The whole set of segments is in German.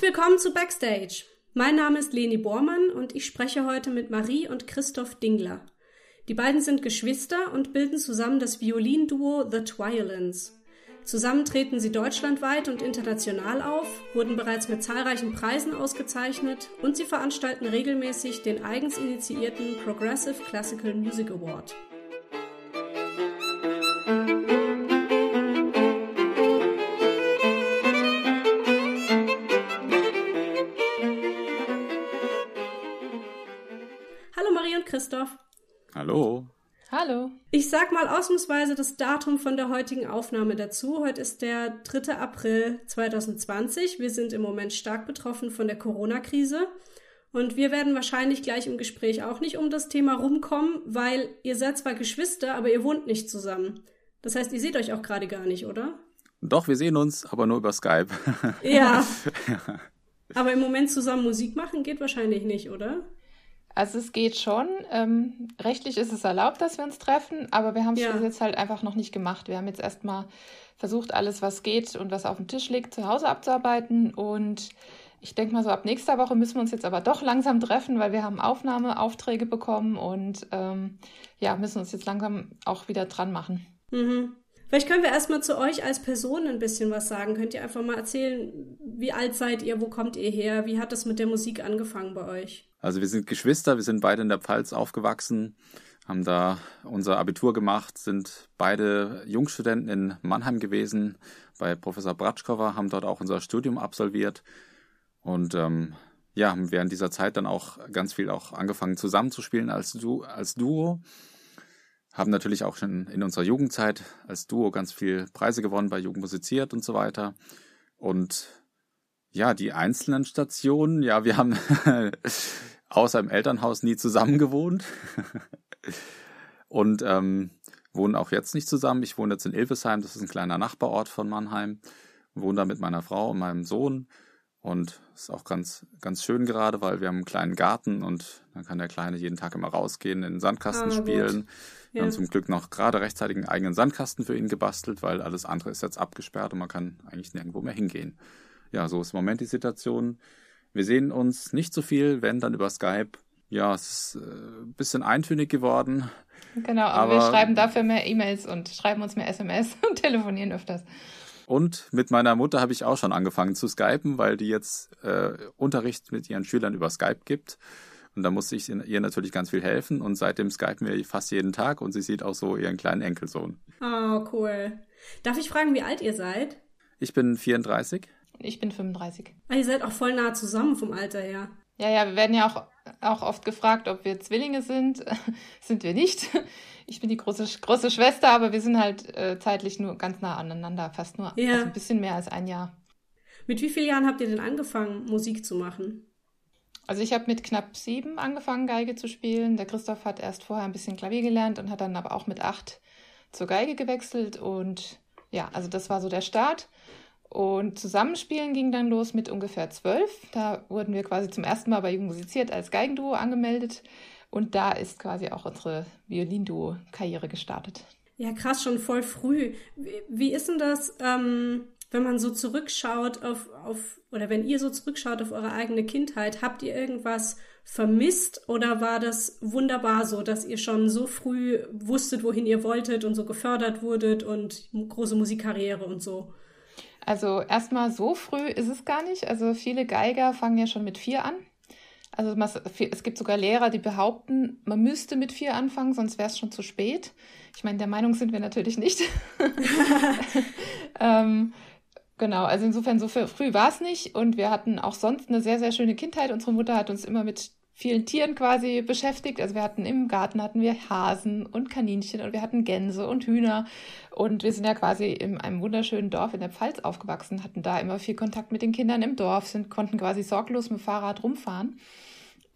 Herzlich willkommen zu Backstage. Mein Name ist Leni Bormann und ich spreche heute mit Marie und Christoph Dingler. Die beiden sind Geschwister und bilden zusammen das Violinduo The Twiolins. Zusammen treten sie deutschlandweit und international auf, wurden bereits mit zahlreichen Preisen ausgezeichnet und sie veranstalten regelmäßig den eigens initiierten Progressive Classical Music Award. Ich sag mal ausnahmsweise das Datum von der heutigen Aufnahme dazu. Heute ist der 3. April 2020. Wir sind im Moment stark betroffen von der Corona-Krise. Und wir werden wahrscheinlich gleich im Gespräch auch nicht um das Thema rumkommen, weil ihr seid zwar Geschwister, aber ihr wohnt nicht zusammen. Das heißt, ihr seht euch auch gerade gar nicht, oder? Doch, wir sehen uns, aber nur über Skype. Ja. aber im Moment zusammen Musik machen geht wahrscheinlich nicht, oder? Also es geht schon. Ähm, rechtlich ist es erlaubt, dass wir uns treffen, aber wir haben es Ja. jetzt halt einfach noch nicht gemacht. Wir haben jetzt erstmal versucht, alles, was geht und was auf dem Tisch liegt, zu Hause abzuarbeiten. Und ich denke mal so, ab nächster Woche müssen wir uns jetzt aber doch langsam treffen, weil wir haben Aufnahmeaufträge bekommen und ähm, ja, müssen uns jetzt langsam auch wieder dran machen. Mhm. Vielleicht können wir erstmal zu euch als Person ein bisschen was sagen. Könnt ihr einfach mal erzählen, wie alt seid ihr, wo kommt ihr her, wie hat das mit der Musik angefangen bei euch? Also wir sind Geschwister, wir sind beide in der Pfalz aufgewachsen, haben da unser Abitur gemacht, sind beide Jungstudenten in Mannheim gewesen bei Professor Bratschkova, haben dort auch unser Studium absolviert und ähm, ja, haben während dieser Zeit dann auch ganz viel auch angefangen zusammenzuspielen als, du als Duo. Haben natürlich auch schon in unserer Jugendzeit als Duo ganz viel Preise gewonnen bei Jugend musiziert und so weiter. Und ja, die einzelnen Stationen, ja, wir haben außer im Elternhaus nie zusammen gewohnt. und ähm, wohnen auch jetzt nicht zusammen. Ich wohne jetzt in Ilvesheim, das ist ein kleiner Nachbarort von Mannheim. Wohne da mit meiner Frau und meinem Sohn. Und ist auch ganz, ganz schön gerade, weil wir haben einen kleinen Garten und dann kann der Kleine jeden Tag immer rausgehen, in den Sandkasten Ah, spielen. Wir Ja. haben zum Glück noch gerade rechtzeitig einen eigenen Sandkasten für ihn gebastelt, weil alles andere ist jetzt abgesperrt und man kann eigentlich nirgendwo mehr hingehen. Ja, so ist im Moment die Situation. Wir sehen uns nicht so viel, wenn dann über Skype. Ja, es ist äh, ein bisschen eintönig geworden. Genau, aber, wir Aber- schreiben dafür mehr E-Mails und schreiben uns mehr SMS und telefonieren öfters. Und mit meiner Mutter habe ich auch schon angefangen zu skypen, weil die jetzt äh, Unterricht mit ihren Schülern über Skype gibt. Und da musste ich ihr natürlich ganz viel helfen. Und seitdem skypen wir fast jeden Tag und sie sieht auch so ihren kleinen Enkelsohn. Oh, cool. Darf ich fragen, wie alt ihr seid? Ich bin 34. Ich bin 35. Ah, ihr seid auch voll nah zusammen vom Alter her. Ja, ja, wir werden ja auch, auch oft gefragt, ob wir Zwillinge sind. sind wir nicht. Ich bin die große, große Schwester, aber wir sind halt äh, zeitlich nur ganz nah aneinander, fast nur Ja. also ein bisschen mehr als ein Jahr. Mit wie vielen Jahren habt ihr denn angefangen, Musik zu machen? Also ich habe mit knapp sieben angefangen, Geige zu spielen. Der Christoph hat erst vorher ein bisschen Klavier gelernt und hat dann aber auch mit acht zur Geige gewechselt. Und ja, also das war so der Start. Und Zusammenspielen ging dann los mit ungefähr zwölf. Da wurden wir quasi zum ersten Mal bei Jugend musiziert als Geigenduo angemeldet. Und da ist quasi auch unsere Violin-Duo-Karriere gestartet. Ja, krass, schon voll früh. Wie, wie ist denn das, ähm, wenn man so zurückschaut auf, auf, oder wenn ihr so zurückschaut auf eure eigene Kindheit, habt ihr irgendwas vermisst oder war das wunderbar so, dass ihr schon so früh wusstet, wohin ihr wolltet und so gefördert wurdet und große Musikkarriere und so? Also erstmal so früh ist es gar nicht. Also viele Geiger fangen ja schon mit vier an. Also es gibt sogar Lehrer, die behaupten, man müsste mit vier anfangen, sonst wäre es schon zu spät. Ich meine, der Meinung sind wir natürlich nicht. ähm, genau, also insofern so früh war es nicht. Und wir hatten auch sonst eine sehr, sehr schöne Kindheit. Unsere Mutter hat uns immer mit vielen Tieren quasi beschäftigt. Also wir hatten im Garten hatten wir Hasen und Kaninchen und wir hatten Gänse und Hühner. Und wir sind ja quasi in einem wunderschönen Dorf in der Pfalz aufgewachsen, hatten da immer viel Kontakt mit den Kindern im Dorf, sind, konnten quasi sorglos mit dem Fahrrad rumfahren,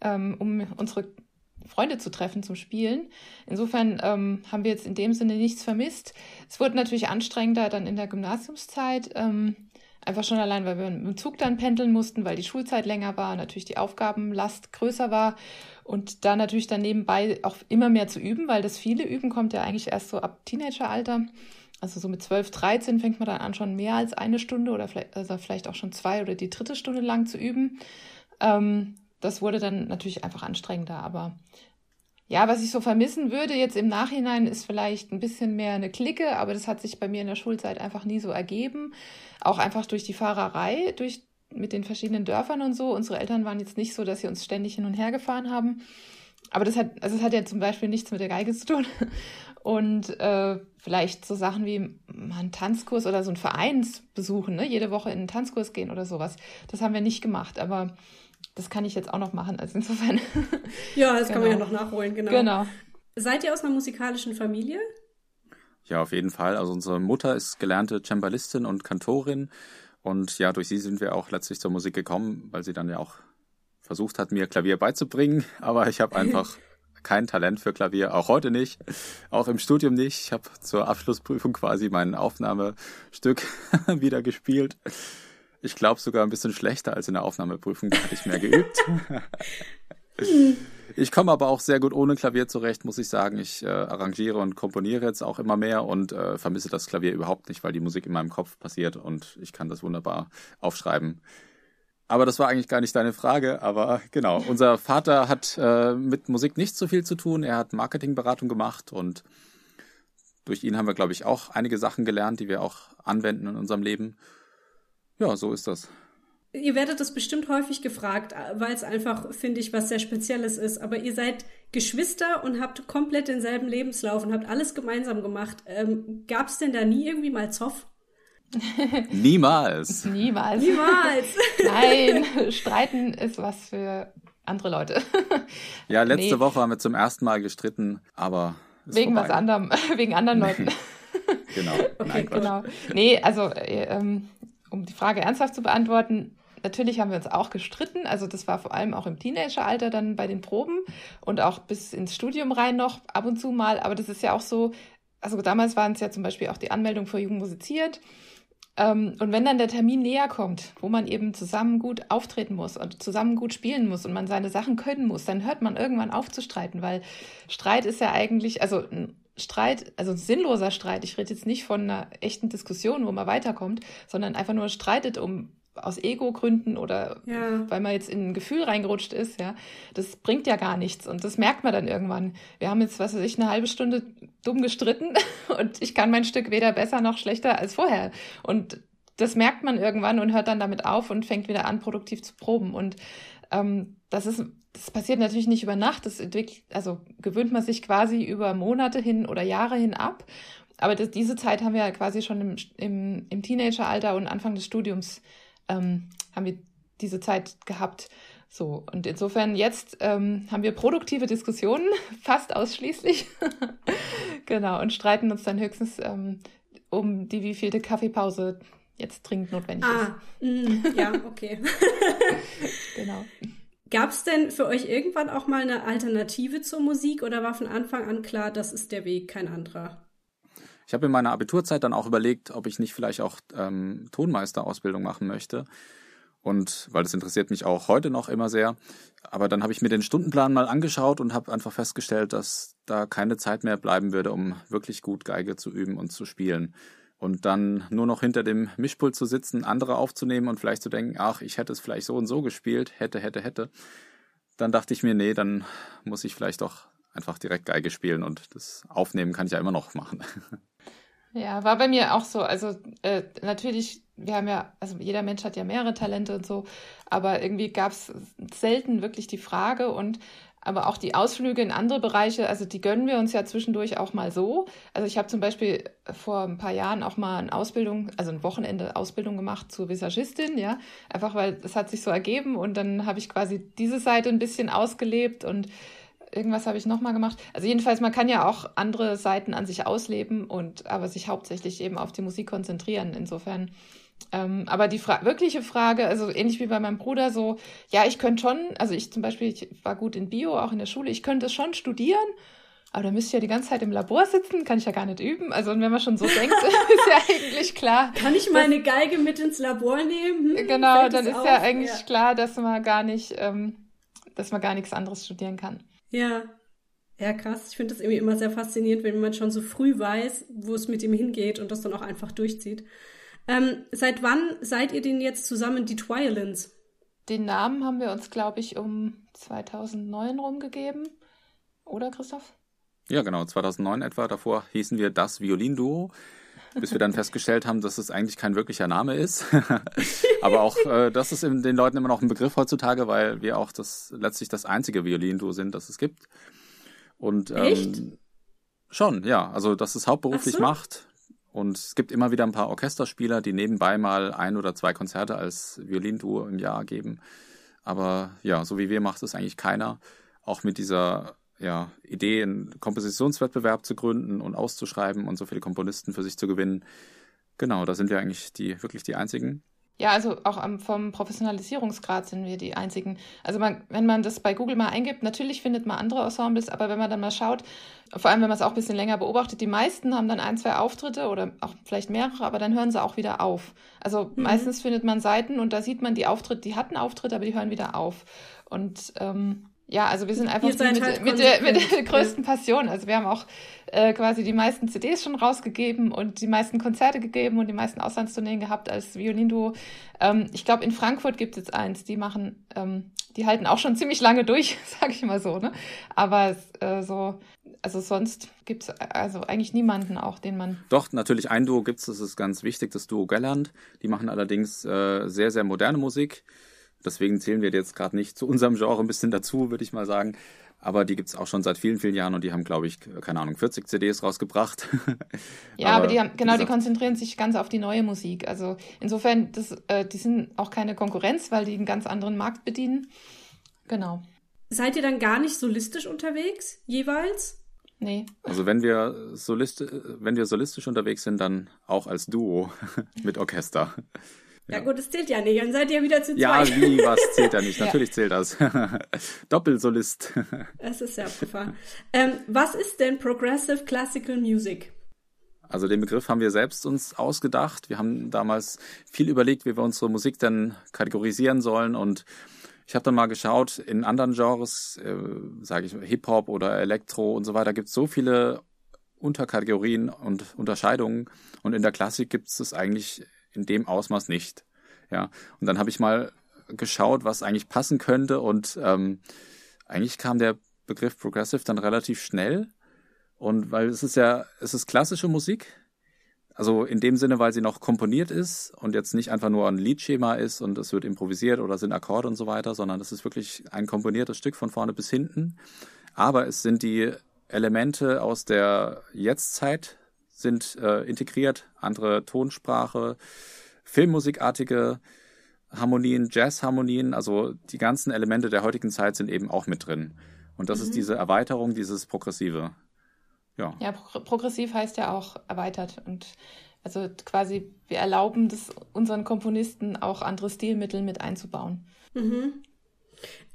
ähm, um unsere Freunde zu treffen zum Spielen. Insofern ähm, haben wir jetzt in dem Sinne nichts vermisst. Es wurde natürlich anstrengender dann in der Gymnasiumszeit. Ähm, einfach schon allein, weil wir dem Zug dann pendeln mussten, weil die Schulzeit länger war, natürlich die Aufgabenlast größer war und da natürlich dann nebenbei auch immer mehr zu üben, weil das viele Üben kommt ja eigentlich erst so ab Teenageralter. Also so mit 12, 13 fängt man dann an, schon mehr als eine Stunde oder vielleicht, also vielleicht auch schon zwei oder die dritte Stunde lang zu üben. Ähm, das wurde dann natürlich einfach anstrengender, aber ja, was ich so vermissen würde jetzt im Nachhinein ist vielleicht ein bisschen mehr eine Clique, aber das hat sich bei mir in der Schulzeit einfach nie so ergeben. Auch einfach durch die Fahrerei, durch mit den verschiedenen Dörfern und so. Unsere Eltern waren jetzt nicht so, dass sie uns ständig hin und her gefahren haben. Aber das hat, also es hat ja zum Beispiel nichts mit der Geige zu tun. Und äh, vielleicht so Sachen wie einen Tanzkurs oder so einen Vereinsbesuchen, ne? jede Woche in einen Tanzkurs gehen oder sowas. Das haben wir nicht gemacht, aber das kann ich jetzt auch noch machen. Also insofern. Ja, das genau. kann man ja genau. noch nachholen, genau. Genau. Seid ihr aus einer musikalischen Familie? Ja, auf jeden Fall. Also unsere Mutter ist gelernte Cembalistin und Kantorin. Und ja, durch sie sind wir auch letztlich zur Musik gekommen, weil sie dann ja auch versucht hat, mir Klavier beizubringen. Aber ich habe einfach kein Talent für Klavier, auch heute nicht, auch im Studium nicht. Ich habe zur Abschlussprüfung quasi mein Aufnahmestück wieder gespielt. Ich glaube sogar ein bisschen schlechter als in der Aufnahmeprüfung, da hatte ich mehr geübt. ich komme aber auch sehr gut ohne Klavier zurecht, muss ich sagen. Ich äh, arrangiere und komponiere jetzt auch immer mehr und äh, vermisse das Klavier überhaupt nicht, weil die Musik in meinem Kopf passiert und ich kann das wunderbar aufschreiben. Aber das war eigentlich gar nicht deine Frage. Aber genau, unser Vater hat äh, mit Musik nicht so viel zu tun. Er hat Marketingberatung gemacht und durch ihn haben wir, glaube ich, auch einige Sachen gelernt, die wir auch anwenden in unserem Leben. Ja, so ist das. Ihr werdet das bestimmt häufig gefragt, weil es einfach, finde ich, was sehr Spezielles ist. Aber ihr seid Geschwister und habt komplett denselben Lebenslauf und habt alles gemeinsam gemacht. Ähm, Gab es denn da nie irgendwie mal Zoff? Niemals. Niemals. Niemals. Nein, streiten ist was für andere Leute. Ja, letzte nee. Woche haben wir zum ersten Mal gestritten, aber. Wegen vorbei. was anderem, wegen anderen Leuten. genau. Okay, Nein, genau. Nee, also, ähm, um die Frage ernsthaft zu beantworten, natürlich haben wir uns auch gestritten. Also das war vor allem auch im Teenageralter dann bei den Proben und auch bis ins Studium rein noch ab und zu mal. Aber das ist ja auch so, also damals waren es ja zum Beispiel auch die Anmeldung für Jugend musiziert. Ähm, und wenn dann der Termin näher kommt, wo man eben zusammen gut auftreten muss und zusammen gut spielen muss und man seine Sachen können muss, dann hört man irgendwann auf zu streiten, weil Streit ist ja eigentlich, also Streit, also ein sinnloser Streit, ich rede jetzt nicht von einer echten Diskussion, wo man weiterkommt, sondern einfach nur streitet um aus Ego-Gründen oder ja. weil man jetzt in ein Gefühl reingerutscht ist, ja, das bringt ja gar nichts und das merkt man dann irgendwann. Wir haben jetzt, was weiß ich, eine halbe Stunde dumm gestritten und ich kann mein Stück weder besser noch schlechter als vorher. Und das merkt man irgendwann und hört dann damit auf und fängt wieder an, produktiv zu proben. Und ähm, das ist, das passiert natürlich nicht über Nacht, das entwickelt, also gewöhnt man sich quasi über Monate hin oder Jahre hin ab. Aber das, diese Zeit haben wir ja quasi schon im, im, im Teenageralter und Anfang des Studiums ähm, haben wir diese Zeit gehabt. So, und insofern jetzt ähm, haben wir produktive Diskussionen, fast ausschließlich. genau, und streiten uns dann höchstens ähm, um die wievielte Kaffeepause jetzt dringend notwendig ah, ist. Mm, ja, okay. genau. Gab es denn für euch irgendwann auch mal eine Alternative zur Musik oder war von Anfang an klar, das ist der Weg, kein anderer? Ich habe in meiner Abiturzeit dann auch überlegt, ob ich nicht vielleicht auch ähm, Tonmeisterausbildung machen möchte. Und weil das interessiert mich auch heute noch immer sehr. Aber dann habe ich mir den Stundenplan mal angeschaut und habe einfach festgestellt, dass da keine Zeit mehr bleiben würde, um wirklich gut Geige zu üben und zu spielen. Und dann nur noch hinter dem Mischpult zu sitzen, andere aufzunehmen und vielleicht zu denken, ach, ich hätte es vielleicht so und so gespielt, hätte, hätte, hätte. Dann dachte ich mir, nee, dann muss ich vielleicht doch einfach direkt Geige spielen und das Aufnehmen kann ich ja immer noch machen. Ja, war bei mir auch so. Also äh, natürlich, wir haben ja, also jeder Mensch hat ja mehrere Talente und so, aber irgendwie gab es selten wirklich die Frage und aber auch die Ausflüge in andere Bereiche, also die gönnen wir uns ja zwischendurch auch mal so. Also ich habe zum Beispiel vor ein paar Jahren auch mal eine Ausbildung, also ein Wochenende Ausbildung gemacht zur Visagistin, ja, einfach weil es hat sich so ergeben und dann habe ich quasi diese Seite ein bisschen ausgelebt und irgendwas habe ich nochmal gemacht. Also jedenfalls, man kann ja auch andere Seiten an sich ausleben und aber sich hauptsächlich eben auf die Musik konzentrieren. Insofern. Ähm, aber die Fra wirkliche Frage, also ähnlich wie bei meinem Bruder, so, ja, ich könnte schon, also ich zum Beispiel, ich war gut in Bio, auch in der Schule, ich könnte schon studieren, aber da müsste ich ja die ganze Zeit im Labor sitzen, kann ich ja gar nicht üben. Also wenn man schon so denkt, ist ja eigentlich klar. Kann ich meine Geige mit ins Labor nehmen? Hm, genau, dann ist auf? ja eigentlich ja. klar, dass man gar nicht, ähm, dass man gar nichts anderes studieren kann. Ja. Ja, krass. Ich finde das irgendwie immer sehr faszinierend, wenn man schon so früh weiß, wo es mit ihm hingeht und das dann auch einfach durchzieht. Ähm, seit wann seid ihr denn jetzt zusammen die Twilins? Den Namen haben wir uns, glaube ich, um 2009 rumgegeben. Oder, Christoph? Ja, genau, 2009 etwa. Davor hießen wir das Violinduo, bis wir dann festgestellt haben, dass es eigentlich kein wirklicher Name ist. Aber auch äh, das ist den Leuten immer noch ein Begriff heutzutage, weil wir auch das letztlich das einzige Violinduo sind, das es gibt. Und ähm, Echt? schon, ja. Also, dass es hauptberuflich so. macht. Und es gibt immer wieder ein paar Orchesterspieler, die nebenbei mal ein oder zwei Konzerte als Violinduo im Jahr geben. Aber ja, so wie wir macht es eigentlich keiner. Auch mit dieser ja, Idee, einen Kompositionswettbewerb zu gründen und auszuschreiben und so viele Komponisten für sich zu gewinnen. Genau, da sind wir eigentlich die wirklich die einzigen. Ja, also auch am, vom Professionalisierungsgrad sind wir die einzigen. Also man, wenn man das bei Google mal eingibt, natürlich findet man andere Ensembles, aber wenn man dann mal schaut, vor allem wenn man es auch ein bisschen länger beobachtet, die meisten haben dann ein, zwei Auftritte oder auch vielleicht mehrere, aber dann hören sie auch wieder auf. Also mhm. meistens findet man Seiten und da sieht man die Auftritte, die hatten Auftritte, aber die hören wieder auf. Und ähm, ja, also wir sind einfach mit, halt mit, der, mit der größten Passion. Also wir haben auch äh, quasi die meisten CDs schon rausgegeben und die meisten Konzerte gegeben und die meisten Auslandstourneen gehabt als Violinduo. Ähm, ich glaube, in Frankfurt gibt es jetzt eins, die machen, ähm, die halten auch schon ziemlich lange durch, sage ich mal so. Ne? Aber äh, so, also sonst gibt es also eigentlich niemanden auch, den man. Doch, natürlich ein Duo gibt es, das ist ganz wichtig, das Duo Gelland. Die machen allerdings äh, sehr, sehr moderne Musik. Deswegen zählen wir jetzt gerade nicht zu unserem Genre ein bisschen dazu, würde ich mal sagen. Aber die gibt es auch schon seit vielen, vielen Jahren und die haben, glaube ich, keine Ahnung, 40 CDs rausgebracht. ja, aber, aber, die haben, genau, die konzentrieren sich ganz auf die neue Musik. Also insofern, das, äh, die sind auch keine Konkurrenz, weil die einen ganz anderen Markt bedienen. Genau. Seid ihr dann gar nicht solistisch unterwegs, jeweils? Nee. Also wenn wir, Solist, wenn wir solistisch unterwegs sind, dann auch als Duo mit Orchester. Ja. ja. gut, das zählt ja nicht. Dann seid ihr wieder zu zweit. Ja, wie, was zählt ja nicht? Natürlich zählt das. Doppelsolist. Das ist ja abgefahren. Ähm, was ist denn Progressive Classical Music? Also den Begriff haben wir selbst uns ausgedacht. Wir haben damals viel überlegt, wie wir unsere Musik denn kategorisieren sollen und ich habe dann mal geschaut, in anderen Genres, äh, sage ich Hip-Hop oder Elektro und so weiter, gibt es so viele Unterkategorien und Unterscheidungen. Und in der Klassik gibt es das eigentlich in dem Ausmaß nicht. Ja, und dann habe ich mal geschaut, was eigentlich passen könnte und ähm, eigentlich kam der Begriff Progressive dann relativ schnell und weil es ist ja, es ist klassische Musik, also in dem Sinne, weil sie noch komponiert ist und jetzt nicht einfach nur ein Liedschema ist und es wird improvisiert oder sind Akkorde und so weiter, sondern es ist wirklich ein komponiertes Stück von vorne bis hinten. Aber es sind die Elemente aus der Jetztzeit sind äh, integriert, andere Tonsprache, Filmmusikartige Harmonien, Jazzharmonien, also die ganzen Elemente der heutigen Zeit sind eben auch mit drin. Und das mhm. ist diese Erweiterung, dieses Progressive. Ja, ja pro progressiv heißt ja auch erweitert und also quasi wir erlauben das unseren Komponisten auch andere Stilmittel mit einzubauen. Mhm.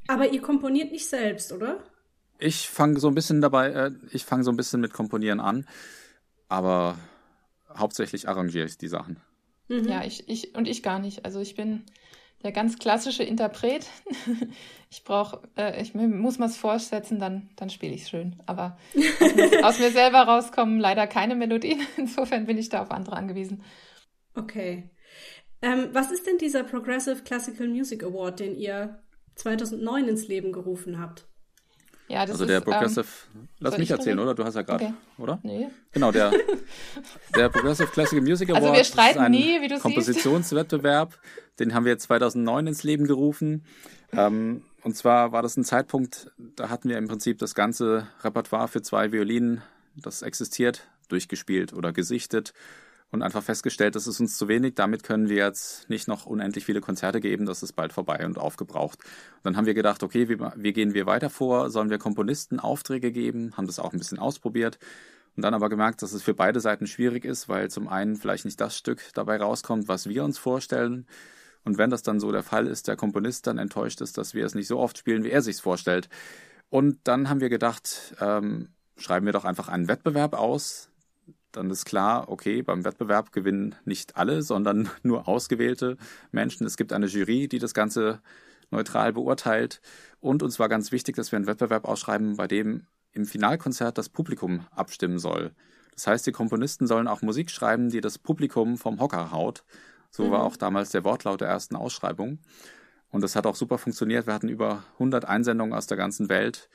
Aber ihr komponiert nicht selbst, oder? Ich fange so ein bisschen dabei, äh, ich fange so ein bisschen mit Komponieren an aber hauptsächlich arrangiere ich die Sachen. Mhm. Ja, ich, ich und ich gar nicht. Also ich bin der ganz klassische Interpret. ich brauche, äh, ich muss mal es vorsetzen, dann, dann spiele ich es schön. Aber aus mir, aus mir selber rauskommen leider keine Melodien. Insofern bin ich da auf andere angewiesen. Okay. Ähm, was ist denn dieser Progressive Classical Music Award, den ihr 2009 ins Leben gerufen habt? Ja, das also der ist, Progressive, ähm, lass mich erzählen, oder? Du hast ja gerade, okay. oder? Nee. Genau, der, der Progressive Classical Music Award also wir streiten ist ein nie, wie du Kompositionswettbewerb, den haben wir 2009 ins Leben gerufen. Ähm, und zwar war das ein Zeitpunkt, da hatten wir im Prinzip das ganze Repertoire für zwei Violinen, das existiert, durchgespielt oder gesichtet und einfach festgestellt, das ist uns zu wenig, damit können wir jetzt nicht noch unendlich viele Konzerte geben, das ist bald vorbei und aufgebraucht. Und dann haben wir gedacht, okay, wie, wie gehen wir weiter vor? Sollen wir Komponisten Aufträge geben? Haben das auch ein bisschen ausprobiert und dann aber gemerkt, dass es für beide Seiten schwierig ist, weil zum einen vielleicht nicht das Stück dabei rauskommt, was wir uns vorstellen. Und wenn das dann so der Fall ist, der Komponist dann enttäuscht ist, dass wir es nicht so oft spielen, wie er sich's vorstellt. Und dann haben wir gedacht, ähm, schreiben wir doch einfach einen Wettbewerb aus, dann ist klar, okay, beim Wettbewerb gewinnen nicht alle, sondern nur ausgewählte Menschen. Es gibt eine Jury, die das Ganze neutral beurteilt. Und uns war ganz wichtig, dass wir einen Wettbewerb ausschreiben, bei dem im Finalkonzert das Publikum abstimmen soll. Das heißt, die Komponisten sollen auch Musik schreiben, die das Publikum vom Hocker haut. So mhm. war auch damals der Wortlaut der ersten Ausschreibung. Und das hat auch super funktioniert. Wir hatten über 100 Einsendungen aus der ganzen Welt.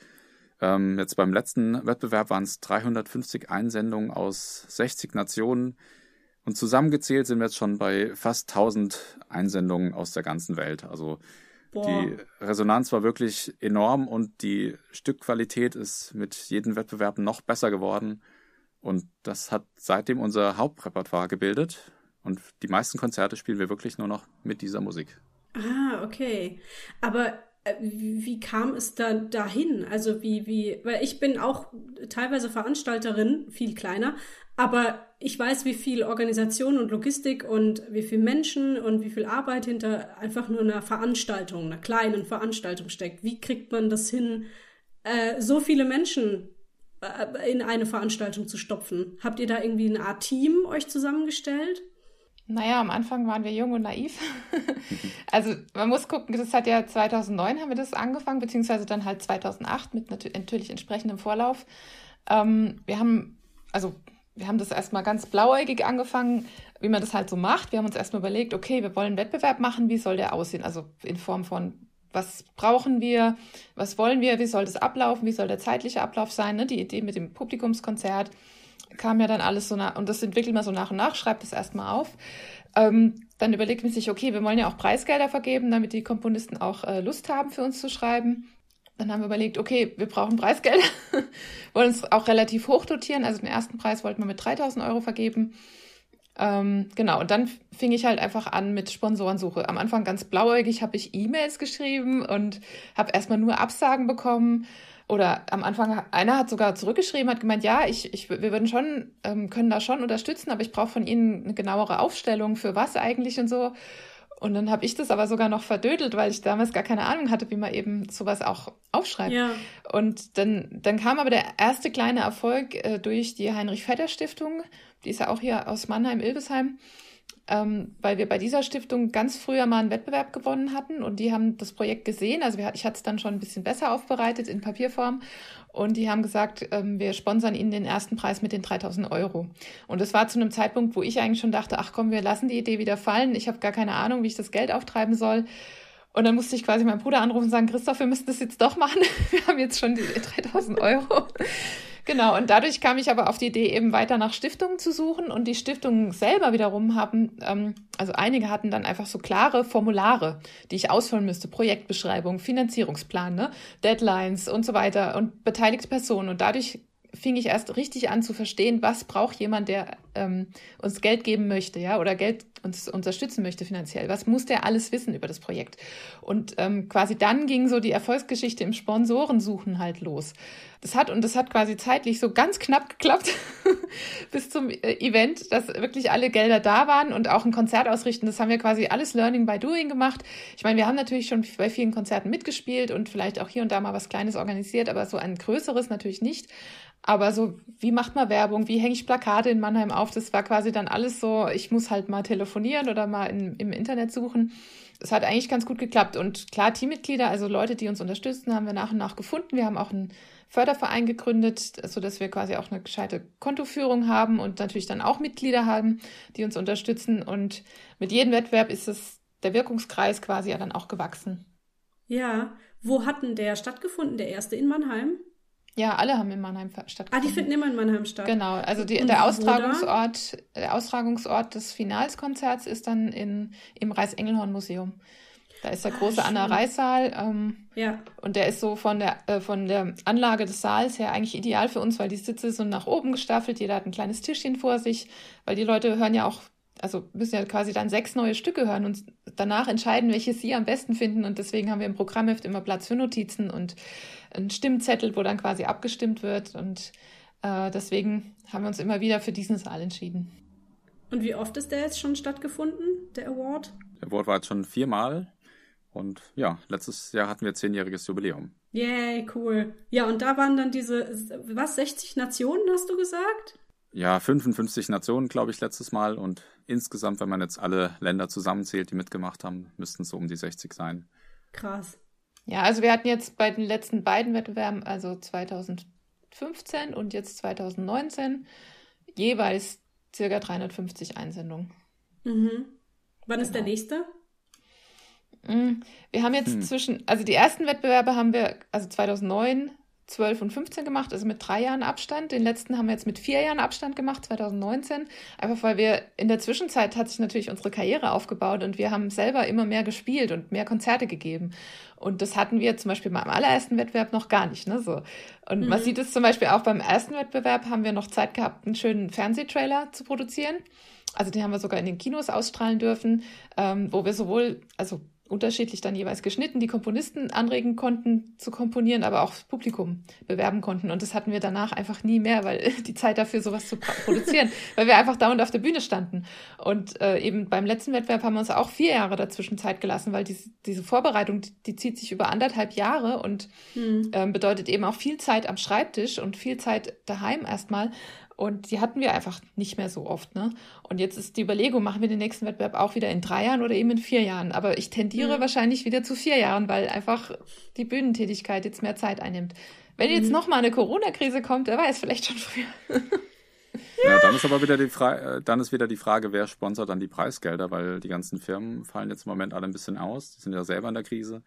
Ähm, jetzt beim letzten Wettbewerb waren es 350 Einsendungen aus 60 Nationen. Und zusammengezählt sind wir jetzt schon bei fast 1000 Einsendungen aus der ganzen Welt. Also Boah. die Resonanz war wirklich enorm und die Stückqualität ist mit jedem Wettbewerb noch besser geworden. Und das hat seitdem unser Hauptrepertoire gebildet. Und die meisten Konzerte spielen wir wirklich nur noch mit dieser Musik. Ah, okay. Aber wie kam es da dahin? Also wie, wie, weil ich bin auch teilweise Veranstalterin, viel kleiner, aber ich weiß, wie viel Organisation und Logistik und wie viel Menschen und wie viel Arbeit hinter einfach nur einer Veranstaltung, einer kleinen Veranstaltung steckt. Wie kriegt man das hin, äh, so viele Menschen äh, in eine Veranstaltung zu stopfen? Habt ihr da irgendwie eine Art Team euch zusammengestellt? Naja, am Anfang waren wir jung und naiv. also man muss gucken, das hat ja 2009 haben wir das angefangen, beziehungsweise dann halt 2008 mit natürlich entsprechendem Vorlauf. Ähm, wir haben, also wir haben das erstmal ganz blauäugig angefangen, wie man das halt so macht. Wir haben uns erstmal überlegt, okay, wir wollen einen Wettbewerb machen, wie soll der aussehen? Also in Form von, was brauchen wir, was wollen wir, wie soll das ablaufen, wie soll der zeitliche Ablauf sein, ne? die Idee mit dem Publikumskonzert kam ja dann alles so nach, und das entwickelt man so nach und nach, schreibt das erstmal auf. Ähm, dann überlegt man sich, okay, wir wollen ja auch Preisgelder vergeben, damit die Komponisten auch äh, Lust haben, für uns zu schreiben. Dann haben wir überlegt, okay, wir brauchen Preisgelder, wollen uns auch relativ hoch dotieren. Also den ersten Preis wollten wir mit 3000 Euro vergeben. Ähm, genau, und dann fing ich halt einfach an mit Sponsorensuche. Am Anfang ganz blauäugig habe ich E-Mails geschrieben und habe erstmal nur Absagen bekommen oder am Anfang, einer hat sogar zurückgeschrieben, hat gemeint, ja, ich, ich, wir würden schon, ähm, können da schon unterstützen, aber ich brauche von Ihnen eine genauere Aufstellung für was eigentlich und so. Und dann habe ich das aber sogar noch verdödelt, weil ich damals gar keine Ahnung hatte, wie man eben sowas auch aufschreibt. Ja. Und dann, dann kam aber der erste kleine Erfolg äh, durch die Heinrich-Vetter-Stiftung. Die ist ja auch hier aus Mannheim-Ilbesheim ähm, weil wir bei dieser Stiftung ganz früher mal einen Wettbewerb gewonnen hatten und die haben das Projekt gesehen. Also wir, ich hatte es dann schon ein bisschen besser aufbereitet in Papierform und die haben gesagt, ähm, wir sponsern ihnen den ersten Preis mit den 3000 Euro. Und das war zu einem Zeitpunkt, wo ich eigentlich schon dachte, ach komm, wir lassen die Idee wieder fallen. Ich habe gar keine Ahnung, wie ich das Geld auftreiben soll. Und dann musste ich quasi meinen Bruder anrufen und sagen, Christoph, wir müssen das jetzt doch machen. Wir haben jetzt schon die 3000 Euro. Genau, und dadurch kam ich aber auf die Idee, eben weiter nach Stiftungen zu suchen. Und die Stiftungen selber wiederum haben, ähm, also einige hatten dann einfach so klare Formulare, die ich ausfüllen müsste. Projektbeschreibung, Finanzierungsplan, ne? Deadlines und so weiter und beteiligte Personen. Und dadurch fing ich erst richtig an zu verstehen, was braucht jemand, der ähm, uns Geld geben möchte, ja, oder Geld uns unterstützen möchte finanziell. Was muss der alles wissen über das Projekt? Und ähm, quasi dann ging so die Erfolgsgeschichte im Sponsorensuchen halt los. Das hat und das hat quasi zeitlich so ganz knapp geklappt bis zum äh, Event, dass wirklich alle Gelder da waren und auch ein Konzert ausrichten. Das haben wir quasi alles Learning by Doing gemacht. Ich meine, wir haben natürlich schon bei vielen Konzerten mitgespielt und vielleicht auch hier und da mal was Kleines organisiert, aber so ein größeres natürlich nicht. Aber so, wie macht man Werbung? Wie hänge ich Plakate in Mannheim auf? Das war quasi dann alles so, ich muss halt mal telefonieren oder mal in, im Internet suchen. Das hat eigentlich ganz gut geklappt. Und klar, Teammitglieder, also Leute, die uns unterstützen, haben wir nach und nach gefunden. Wir haben auch einen Förderverein gegründet, sodass wir quasi auch eine gescheite Kontoführung haben und natürlich dann auch Mitglieder haben, die uns unterstützen. Und mit jedem Wettbewerb ist es der Wirkungskreis quasi ja dann auch gewachsen. Ja, wo hat denn der stattgefunden, der erste in Mannheim? Ja, alle haben in Mannheim stattgefunden. Ah, die finden immer in Mannheim statt. Genau, also die, der Austragungsort, der Austragungsort des Finalskonzerts ist dann in, im Reis-Engelhorn-Museum. Da ist der ah, große Anna Reissaal. Ähm, ja. Und der ist so von der, äh, von der Anlage des Saals her eigentlich ideal für uns, weil die Sitze sind nach oben gestaffelt. Jeder hat ein kleines Tischchen vor sich, weil die Leute hören ja auch, also müssen ja quasi dann sechs neue Stücke hören und danach entscheiden, welches sie am besten finden. Und deswegen haben wir im Programmheft immer Platz für Notizen und ein Stimmzettel, wo dann quasi abgestimmt wird. Und äh, deswegen haben wir uns immer wieder für diesen Saal entschieden. Und wie oft ist der jetzt schon stattgefunden, der Award? Der Award war jetzt schon viermal. Und ja, letztes Jahr hatten wir zehnjähriges Jubiläum. Yay, cool. Ja, und da waren dann diese, was, 60 Nationen, hast du gesagt? Ja, 55 Nationen, glaube ich, letztes Mal. Und insgesamt, wenn man jetzt alle Länder zusammenzählt, die mitgemacht haben, müssten es so um die 60 sein. Krass. Ja, also wir hatten jetzt bei den letzten beiden Wettbewerben, also 2014 2015 und jetzt 2019 jeweils circa 350 Einsendungen. Mhm. Wann genau. ist der genau. nächste? Mm, wir haben jetzt hm. zwischen, also die ersten Wettbewerbe haben wir, also 2009, 12 und 15 gemacht, also mit drei Jahren Abstand. Den letzten haben wir jetzt mit vier Jahren Abstand gemacht, 2019. Einfach weil wir in der Zwischenzeit hat sich natürlich unsere Karriere aufgebaut und wir haben selber immer mehr gespielt und mehr Konzerte gegeben. Und das hatten wir zum Beispiel beim allerersten Wettbewerb noch gar nicht. Ne? So. Und mhm. man sieht es zum Beispiel auch beim ersten Wettbewerb, haben wir noch Zeit gehabt, einen schönen Fernsehtrailer zu produzieren. Also den haben wir sogar in den Kinos ausstrahlen dürfen, ähm, wo wir sowohl, also unterschiedlich dann jeweils geschnitten, die Komponisten anregen konnten zu komponieren, aber auch das Publikum bewerben konnten. Und das hatten wir danach einfach nie mehr, weil die Zeit dafür sowas zu produzieren, weil wir einfach dauernd auf der Bühne standen. Und äh, eben beim letzten Wettbewerb haben wir uns auch vier Jahre dazwischen Zeit gelassen, weil diese, diese Vorbereitung, die, die zieht sich über anderthalb Jahre und hm. ähm, bedeutet eben auch viel Zeit am Schreibtisch und viel Zeit daheim erstmal. Und die hatten wir einfach nicht mehr so oft. Ne? Und jetzt ist die Überlegung, machen wir den nächsten Wettbewerb auch wieder in drei Jahren oder eben in vier Jahren. Aber ich tendiere mhm. wahrscheinlich wieder zu vier Jahren, weil einfach die Bühnentätigkeit jetzt mehr Zeit einnimmt. Wenn jetzt mhm. nochmal eine Corona-Krise kommt, wer weiß, vielleicht schon früher. Ja, dann ist aber wieder die Frage, äh, dann ist wieder die Frage, wer sponsert dann die Preisgelder, weil die ganzen Firmen fallen jetzt im Moment alle ein bisschen aus. Die sind ja selber in der Krise.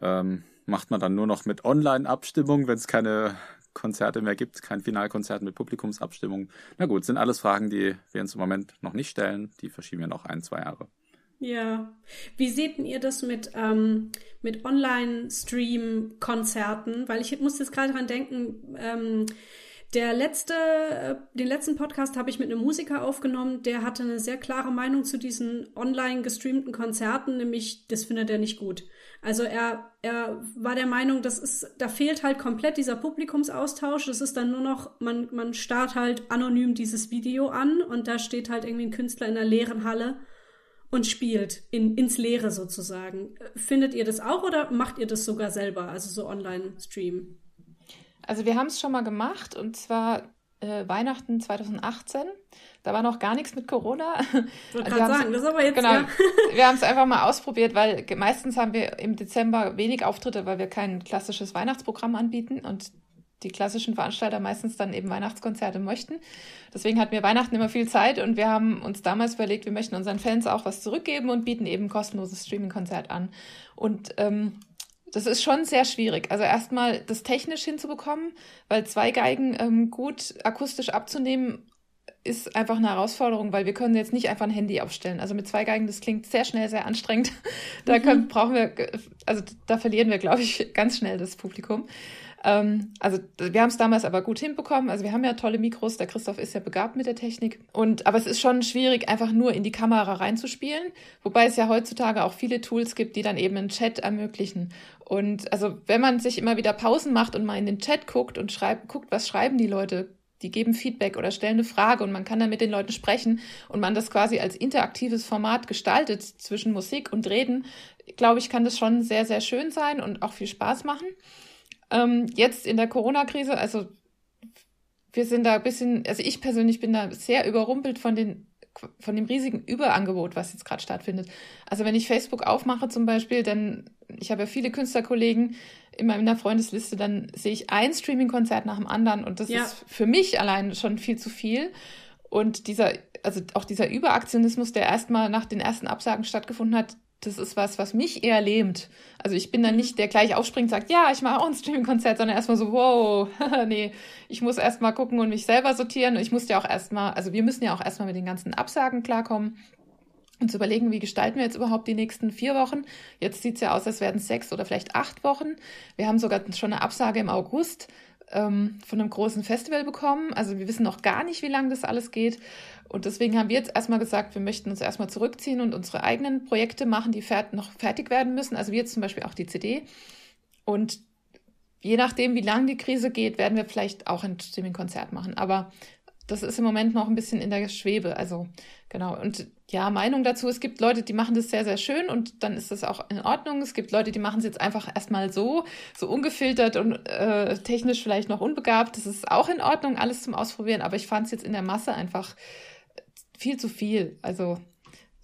Ähm, macht man dann nur noch mit Online-Abstimmung, wenn es keine Konzerte mehr gibt, kein Finalkonzert mit Publikumsabstimmung. Na gut, sind alles Fragen, die wir uns im Moment noch nicht stellen. Die verschieben wir noch ein, zwei Jahre. Ja. Wie seht ihr das mit, ähm, mit Online-Stream-Konzerten? Weil ich muss jetzt gerade dran denken, ähm, der letzte, äh, den letzten Podcast habe ich mit einem Musiker aufgenommen, der hatte eine sehr klare Meinung zu diesen online gestreamten Konzerten, nämlich das findet er nicht gut. Also er, er war der Meinung, das ist, da fehlt halt komplett dieser Publikumsaustausch. Das ist dann nur noch, man, man starrt halt anonym dieses Video an und da steht halt irgendwie ein Künstler in einer leeren Halle und spielt in, ins Leere sozusagen. Findet ihr das auch oder macht ihr das sogar selber, also so Online-Stream? Also wir haben es schon mal gemacht und zwar äh, Weihnachten 2018. Da war noch gar nichts mit Corona. Ich wollte gerade sagen, das ist aber jetzt. Genau, ja. wir haben es einfach mal ausprobiert, weil meistens haben wir im Dezember wenig Auftritte, weil wir kein klassisches Weihnachtsprogramm anbieten und die klassischen Veranstalter meistens dann eben Weihnachtskonzerte möchten. Deswegen hatten wir Weihnachten immer viel Zeit und wir haben uns damals überlegt, wir möchten unseren Fans auch was zurückgeben und bieten eben ein kostenloses Streaming-Konzert an. Und ähm, das ist schon sehr schwierig. Also erstmal das technisch hinzubekommen, weil zwei Geigen ähm, gut akustisch abzunehmen, ist einfach eine Herausforderung, weil wir können jetzt nicht einfach ein Handy aufstellen. Also mit zwei Geigen, das klingt sehr schnell, sehr anstrengend. Da können, mhm. brauchen wir, also da verlieren wir, glaube ich, ganz schnell das Publikum. Ähm, also wir haben es damals aber gut hinbekommen. Also wir haben ja tolle Mikros, der Christoph ist ja begabt mit der Technik. Und aber es ist schon schwierig, einfach nur in die Kamera reinzuspielen. Wobei es ja heutzutage auch viele Tools gibt, die dann eben einen Chat ermöglichen. Und also wenn man sich immer wieder Pausen macht und mal in den Chat guckt und schreibt, guckt, was schreiben die Leute, die geben Feedback oder stellen eine Frage und man kann dann mit den Leuten sprechen und man das quasi als interaktives Format gestaltet zwischen Musik und Reden, glaube ich, kann das schon sehr, sehr schön sein und auch viel Spaß machen. Ähm, jetzt in der Corona-Krise, also wir sind da ein bisschen, also ich persönlich bin da sehr überrumpelt von den von dem riesigen Überangebot, was jetzt gerade stattfindet. Also wenn ich Facebook aufmache zum Beispiel, dann, ich habe ja viele Künstlerkollegen in meiner Freundesliste, dann sehe ich ein Streaming-Konzert nach dem anderen und das ja. ist für mich allein schon viel zu viel. Und dieser, also auch dieser Überaktionismus, der erstmal nach den ersten Absagen stattgefunden hat, das ist was, was mich eher lähmt. Also ich bin dann nicht der gleich aufspringt und sagt, ja, ich mache auch ein Streaming-Konzert, sondern erstmal so, wow, nee, ich muss erstmal gucken und mich selber sortieren. Ich muss ja auch erstmal, also wir müssen ja auch erstmal mit den ganzen Absagen klarkommen und zu überlegen, wie gestalten wir jetzt überhaupt die nächsten vier Wochen. Jetzt sieht's ja aus, als werden sechs oder vielleicht acht Wochen. Wir haben sogar schon eine Absage im August ähm, von einem großen Festival bekommen. Also wir wissen noch gar nicht, wie lange das alles geht. Und deswegen haben wir jetzt erstmal gesagt, wir möchten uns erstmal zurückziehen und unsere eigenen Projekte machen, die noch fertig werden müssen. Also wir jetzt zum Beispiel auch die CD. Und je nachdem, wie lang die Krise geht, werden wir vielleicht auch ein Streaming-Konzert machen. Aber das ist im Moment noch ein bisschen in der Schwebe. Also genau. Und ja, Meinung dazu. Es gibt Leute, die machen das sehr, sehr schön und dann ist das auch in Ordnung. Es gibt Leute, die machen es jetzt einfach erstmal so, so ungefiltert und äh, technisch vielleicht noch unbegabt. Das ist auch in Ordnung, alles zum Ausprobieren. Aber ich fand es jetzt in der Masse einfach viel zu viel. Also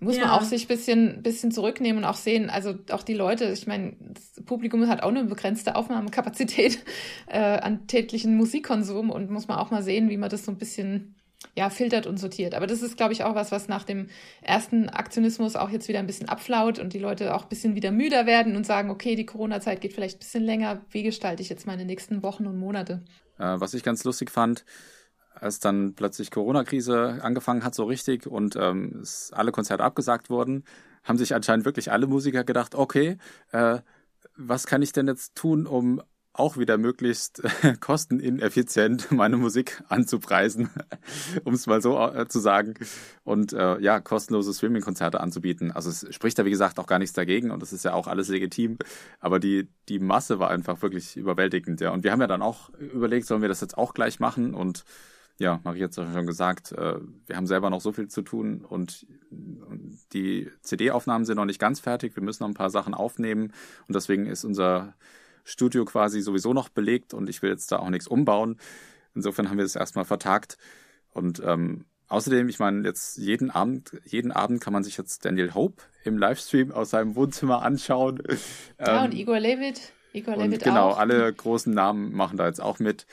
muss ja. man auch sich bisschen, bisschen zurücknehmen und auch sehen, also auch die Leute, ich meine, das Publikum hat auch eine begrenzte Aufnahmekapazität äh, an täglichen Musikkonsum und muss man auch mal sehen, wie man das so ein bisschen ja, filtert und sortiert. Aber das ist, glaube ich, auch was, was nach dem ersten Aktionismus auch jetzt wieder ein bisschen abflaut und die Leute auch ein bisschen wieder müder werden und sagen, okay, die Corona-Zeit geht vielleicht ein bisschen länger. Wie gestalte ich jetzt meine nächsten Wochen und Monate? Äh, was ich ganz lustig fand, als dann plötzlich Corona-Krise angefangen hat, so richtig, und ähm, alle Konzerte abgesagt wurden, haben sich anscheinend wirklich alle Musiker gedacht, okay, äh, was kann ich denn jetzt tun, um auch wieder möglichst äh, kostenineffizient meine Musik anzupreisen, um es mal so äh, zu sagen. Und äh, ja, kostenlose Streaming-Konzerte anzubieten. Also es spricht da, wie gesagt, auch gar nichts dagegen und das ist ja auch alles legitim. Aber die, die Masse war einfach wirklich überwältigend, ja. Und wir haben ja dann auch überlegt, sollen wir das jetzt auch gleich machen? Und ja, Marie hat es ja schon gesagt, äh, wir haben selber noch so viel zu tun und die CD-Aufnahmen sind noch nicht ganz fertig. Wir müssen noch ein paar Sachen aufnehmen und deswegen ist unser Studio quasi sowieso noch belegt und ich will jetzt da auch nichts umbauen. Insofern haben wir das erstmal vertagt. Und ähm, außerdem, ich meine, jetzt jeden Abend, jeden Abend kann man sich jetzt Daniel Hope im Livestream aus seinem Wohnzimmer anschauen. Ja, ähm, und Igor Levit. Igor Levit genau, auch. alle großen Namen machen da jetzt auch mit.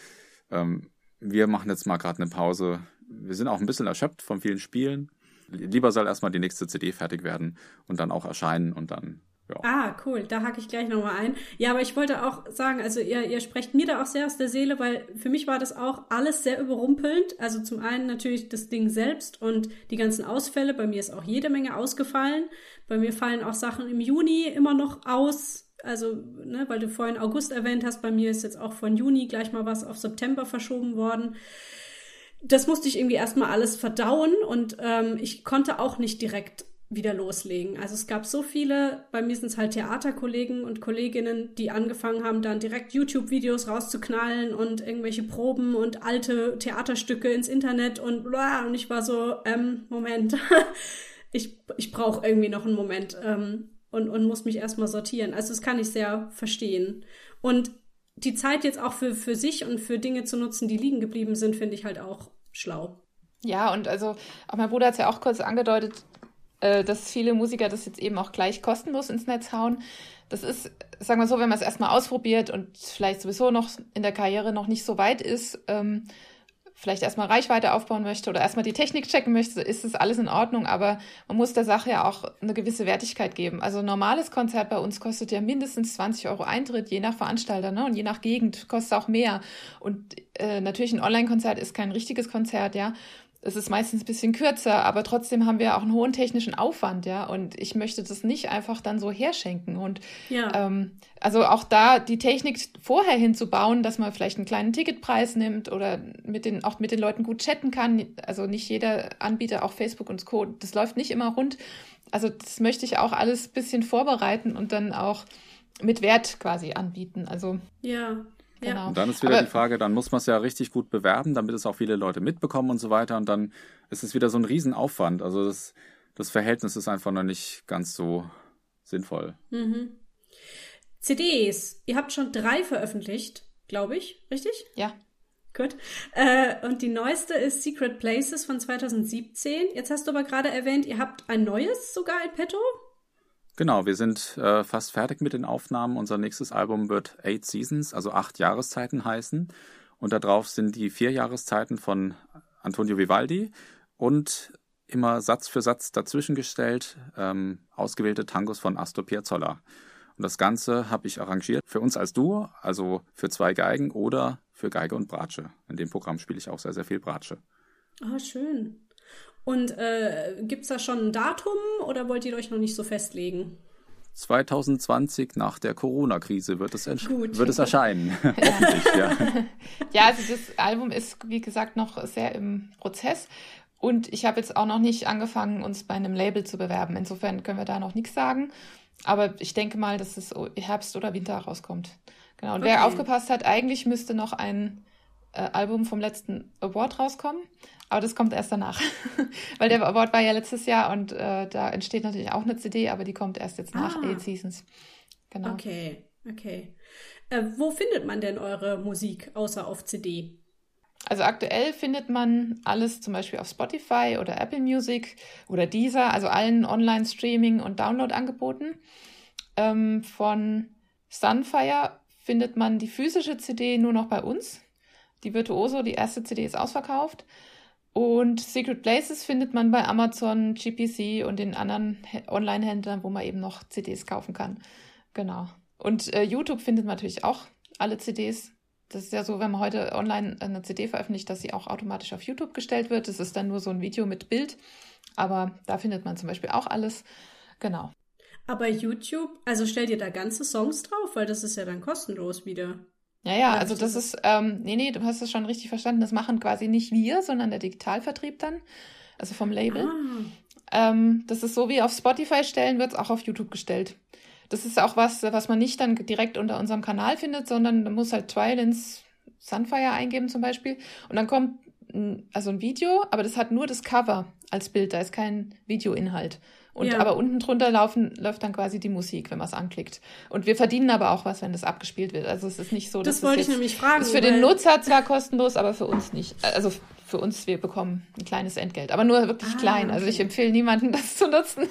Ähm, wir machen jetzt mal gerade eine Pause. Wir sind auch ein bisschen erschöpft von vielen Spielen. Lieber soll erstmal die nächste CD fertig werden und dann auch erscheinen und dann ja. Ah, cool. Da hake ich gleich nochmal ein. Ja, aber ich wollte auch sagen, also ihr, ihr sprecht mir da auch sehr aus der Seele, weil für mich war das auch alles sehr überrumpelnd. Also zum einen natürlich das Ding selbst und die ganzen Ausfälle. Bei mir ist auch jede Menge ausgefallen. Bei mir fallen auch Sachen im Juni immer noch aus. Also, ne, weil du vorhin August erwähnt hast, bei mir ist jetzt auch von Juni gleich mal was auf September verschoben worden das musste ich irgendwie erstmal alles verdauen und ähm, ich konnte auch nicht direkt wieder loslegen. Also es gab so viele, bei mir sind es halt Theaterkollegen und Kolleginnen, die angefangen haben, dann direkt YouTube-Videos rauszuknallen und irgendwelche Proben und alte Theaterstücke ins Internet und bla. Und ich war so, ähm, Moment, ich, ich brauche irgendwie noch einen Moment ähm, und, und muss mich erstmal sortieren. Also das kann ich sehr verstehen. Und die Zeit jetzt auch für, für sich und für Dinge zu nutzen, die liegen geblieben sind, finde ich halt auch schlau. Ja, und also auch mein Bruder hat es ja auch kurz angedeutet, äh, dass viele Musiker das jetzt eben auch gleich kostenlos ins Netz hauen. Das ist, sagen wir so, wenn man es erstmal ausprobiert und vielleicht sowieso noch in der Karriere noch nicht so weit ist, ähm, vielleicht erstmal Reichweite aufbauen möchte oder erstmal die Technik checken möchte, ist das alles in Ordnung, aber man muss der Sache ja auch eine gewisse Wertigkeit geben. Also ein normales Konzert bei uns kostet ja mindestens 20 Euro Eintritt, je nach Veranstalter ne? und je nach Gegend kostet auch mehr. Und äh, natürlich ein Online-Konzert ist kein richtiges Konzert, ja. Es ist meistens ein bisschen kürzer, aber trotzdem haben wir auch einen hohen technischen Aufwand, ja. Und ich möchte das nicht einfach dann so herschenken. Und ja. ähm, also auch da die Technik vorher hinzubauen, dass man vielleicht einen kleinen Ticketpreis nimmt oder mit den, auch mit den Leuten gut chatten kann. Also nicht jeder Anbieter, auch Facebook und Co., das läuft nicht immer rund. Also das möchte ich auch alles ein bisschen vorbereiten und dann auch mit Wert quasi anbieten. Also ja, Genau. Und dann ist wieder Aber, die Frage, dann muss man es ja richtig gut bewerben, damit es auch viele Leute mitbekommen und so weiter. Und dann ist es wieder so ein Riesenaufwand. Also das, das Verhältnis ist einfach noch nicht ganz so sinnvoll. Mhm. CDs. Ihr habt schon drei veröffentlicht, glaube ich, richtig? Ja. Gut. Äh, und die neueste ist Secret Places von 2017. Jetzt hast du aber gerade erwähnt, ihr habt ein neues sogar in petto. Genau, wir sind äh, fast fertig mit den Aufnahmen. Unser nächstes Album wird Eight Seasons, also acht Jahreszeiten heißen. Und darauf sind die vier Jahreszeiten von Antonio Vivaldi und immer Satz für Satz dazwischen gestellt ähm, ausgewählte Tangos von Astor Piazzolla. Und das Ganze habe ich arrangiert für uns als Duo, also für zwei Geigen oder für Geige und Bratsche. In dem Programm spiele ich auch sehr, sehr viel Bratsche. Ah, schön. Und äh, gibt es da schon ein Datum oder wollt ihr euch noch nicht so festlegen? 2020 nach der Corona-Krise wird es, wird es erscheinen. Hoffentlich, ja. ja, also das Album ist, wie gesagt, noch sehr im Prozess. Und ich habe jetzt auch noch nicht angefangen, uns bei einem Label zu bewerben. Insofern können wir da noch nichts sagen. Aber ich denke mal, dass es Herbst oder Winter rauskommt. Genau. Und okay. wer aufgepasst hat, eigentlich müsste noch ein Album vom letzten Award rauskommen. Aber das kommt erst danach. Weil der Award war ja letztes Jahr und äh, da entsteht natürlich auch eine CD, aber die kommt erst jetzt nach ah. Eight Seasons. Genau. Okay, okay. Äh, wo findet man denn eure Musik außer auf CD? Also aktuell findet man alles zum Beispiel auf Spotify oder Apple Music oder Deezer, also allen Online-Streaming- und Download-Angeboten. Ähm, von Sunfire findet man die physische CD nur noch bei uns. Die Virtuoso, die erste CD ist ausverkauft. Und Secret Places findet man bei Amazon, GPC und den anderen Online-Händlern, wo man eben noch CDs kaufen kann. Genau. Und äh, YouTube findet man natürlich auch alle CDs. Das ist ja so, wenn man heute online eine CD veröffentlicht, dass sie auch automatisch auf YouTube gestellt wird. Das ist dann nur so ein Video mit Bild. Aber da findet man zum Beispiel auch alles. Genau. Aber YouTube, also stellt ihr da ganze Songs drauf, weil das ist ja dann kostenlos wieder. Ja, ja, also das ist, ähm, nee, nee, du hast es schon richtig verstanden. Das machen quasi nicht wir, sondern der Digitalvertrieb dann, also vom Label. Ah. Ähm, das ist so wie auf Spotify stellen, wird es auch auf YouTube gestellt. Das ist auch was, was man nicht dann direkt unter unserem Kanal findet, sondern man muss halt Twilins Sunfire eingeben zum Beispiel. Und dann kommt also ein Video, aber das hat nur das Cover als Bild, da ist kein Videoinhalt. Und ja. aber unten drunter laufen, läuft dann quasi die Musik, wenn man es anklickt. Und wir verdienen aber auch was, wenn das abgespielt wird. Also es ist nicht so, dass das wollte ich nämlich fragen. Ist für den Nutzer zwar kostenlos, aber für uns nicht. Also für uns, wir bekommen ein kleines Entgelt, aber nur wirklich ah, klein. Also ich empfehle niemanden, das zu nutzen.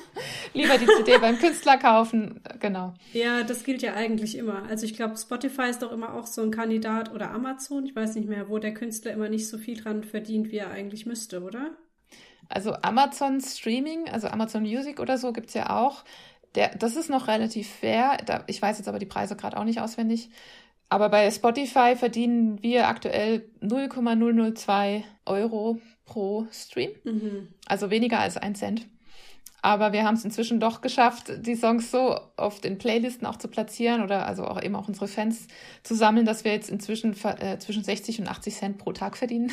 Lieber die CD beim Künstler kaufen. Genau. Ja, das gilt ja eigentlich immer. Also ich glaube, Spotify ist doch immer auch so ein Kandidat oder Amazon. Ich weiß nicht mehr, wo der Künstler immer nicht so viel dran verdient, wie er eigentlich müsste, oder? Also Amazon Streaming, also Amazon Music oder so gibt es ja auch. Der, das ist noch relativ fair. Da, ich weiß jetzt aber die Preise gerade auch nicht auswendig. Aber bei Spotify verdienen wir aktuell 0,002 Euro pro Stream. Mhm. Also weniger als ein Cent. Aber wir haben es inzwischen doch geschafft, die Songs so auf den Playlisten auch zu platzieren oder also auch eben auch unsere Fans zu sammeln, dass wir jetzt inzwischen äh, zwischen 60 und 80 Cent pro Tag verdienen.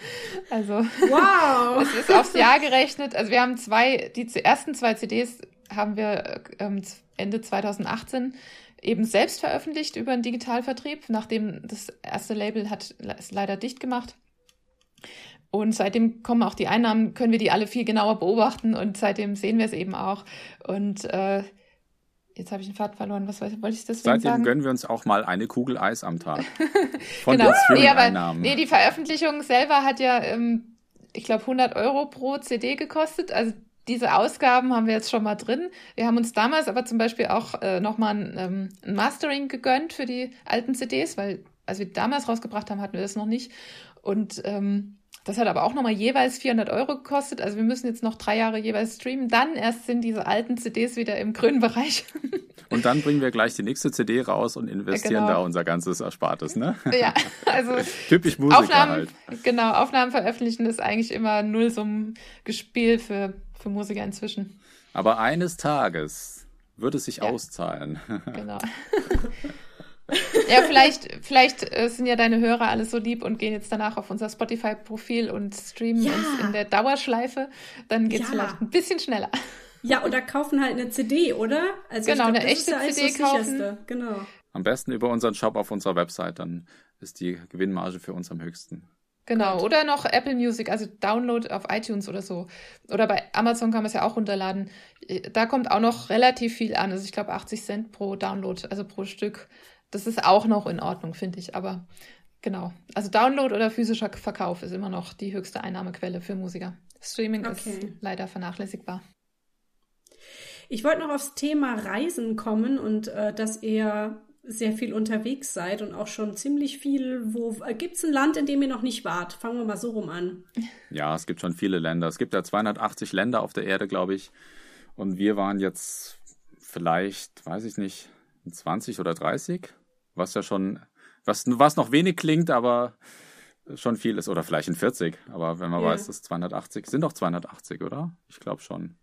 also wow, es ist aufs Jahr gerechnet. Also wir haben zwei, die ersten zwei CDs haben wir ähm, Ende 2018 eben selbst veröffentlicht über einen Digitalvertrieb, nachdem das erste Label hat es leider dicht gemacht. Und seitdem kommen auch die Einnahmen, können wir die alle viel genauer beobachten und seitdem sehen wir es eben auch. Und äh, jetzt habe ich den Pfad verloren. Was wollte ich seitdem sagen? gönnen wir uns auch mal eine Kugel Eis am Tag. Von genau. den nee, aber, nee, die Veröffentlichung selber hat ja, ähm, ich glaube, 100 Euro pro CD gekostet. Also diese Ausgaben haben wir jetzt schon mal drin. Wir haben uns damals aber zum Beispiel auch äh, nochmal ein, ähm, ein Mastering gegönnt für die alten CDs, weil als wir damals rausgebracht haben, hatten wir das noch nicht. Und ähm, das hat aber auch nochmal jeweils 400 Euro gekostet. Also wir müssen jetzt noch drei Jahre jeweils streamen. Dann erst sind diese alten CDs wieder im grünen Bereich. Und dann bringen wir gleich die nächste CD raus und investieren genau. da unser ganzes Erspartes, ne? Ja, also typisch Musiker Aufnahmen, halt. Genau, Aufnahmen veröffentlichen ist eigentlich immer Nullsummengespiel für, für Musiker inzwischen. Aber eines Tages wird es sich ja. auszahlen. Genau. Ja, vielleicht, vielleicht äh, sind ja deine Hörer alle so lieb und gehen jetzt danach auf unser Spotify-Profil und streamen ja. uns in der Dauerschleife. Dann geht es ja. vielleicht ein bisschen schneller. Ja, oder kaufen halt eine CD, oder? Also genau, glaub, eine echte ja CD kaufen. Genau. Am besten über unseren Shop auf unserer Website, dann ist die Gewinnmarge für uns am höchsten. Genau, Gut. oder noch Apple Music, also Download auf iTunes oder so. Oder bei Amazon kann man es ja auch runterladen. Da kommt auch noch relativ viel an. Also ich glaube 80 Cent pro Download, also pro Stück. Das ist auch noch in Ordnung, finde ich. Aber genau. Also Download oder physischer Verkauf ist immer noch die höchste Einnahmequelle für Musiker. Streaming okay. ist leider vernachlässigbar. Ich wollte noch aufs Thema Reisen kommen und äh, dass ihr sehr viel unterwegs seid und auch schon ziemlich viel. Wo äh, gibt es ein Land, in dem ihr noch nicht wart? Fangen wir mal so rum an. Ja, es gibt schon viele Länder. Es gibt ja 280 Länder auf der Erde, glaube ich. Und wir waren jetzt vielleicht, weiß ich nicht, 20 oder 30 was ja schon, was, was noch wenig klingt, aber schon viel ist. Oder vielleicht in 40, aber wenn man ja. weiß, dass 280, sind doch 280, oder? Ich glaube schon.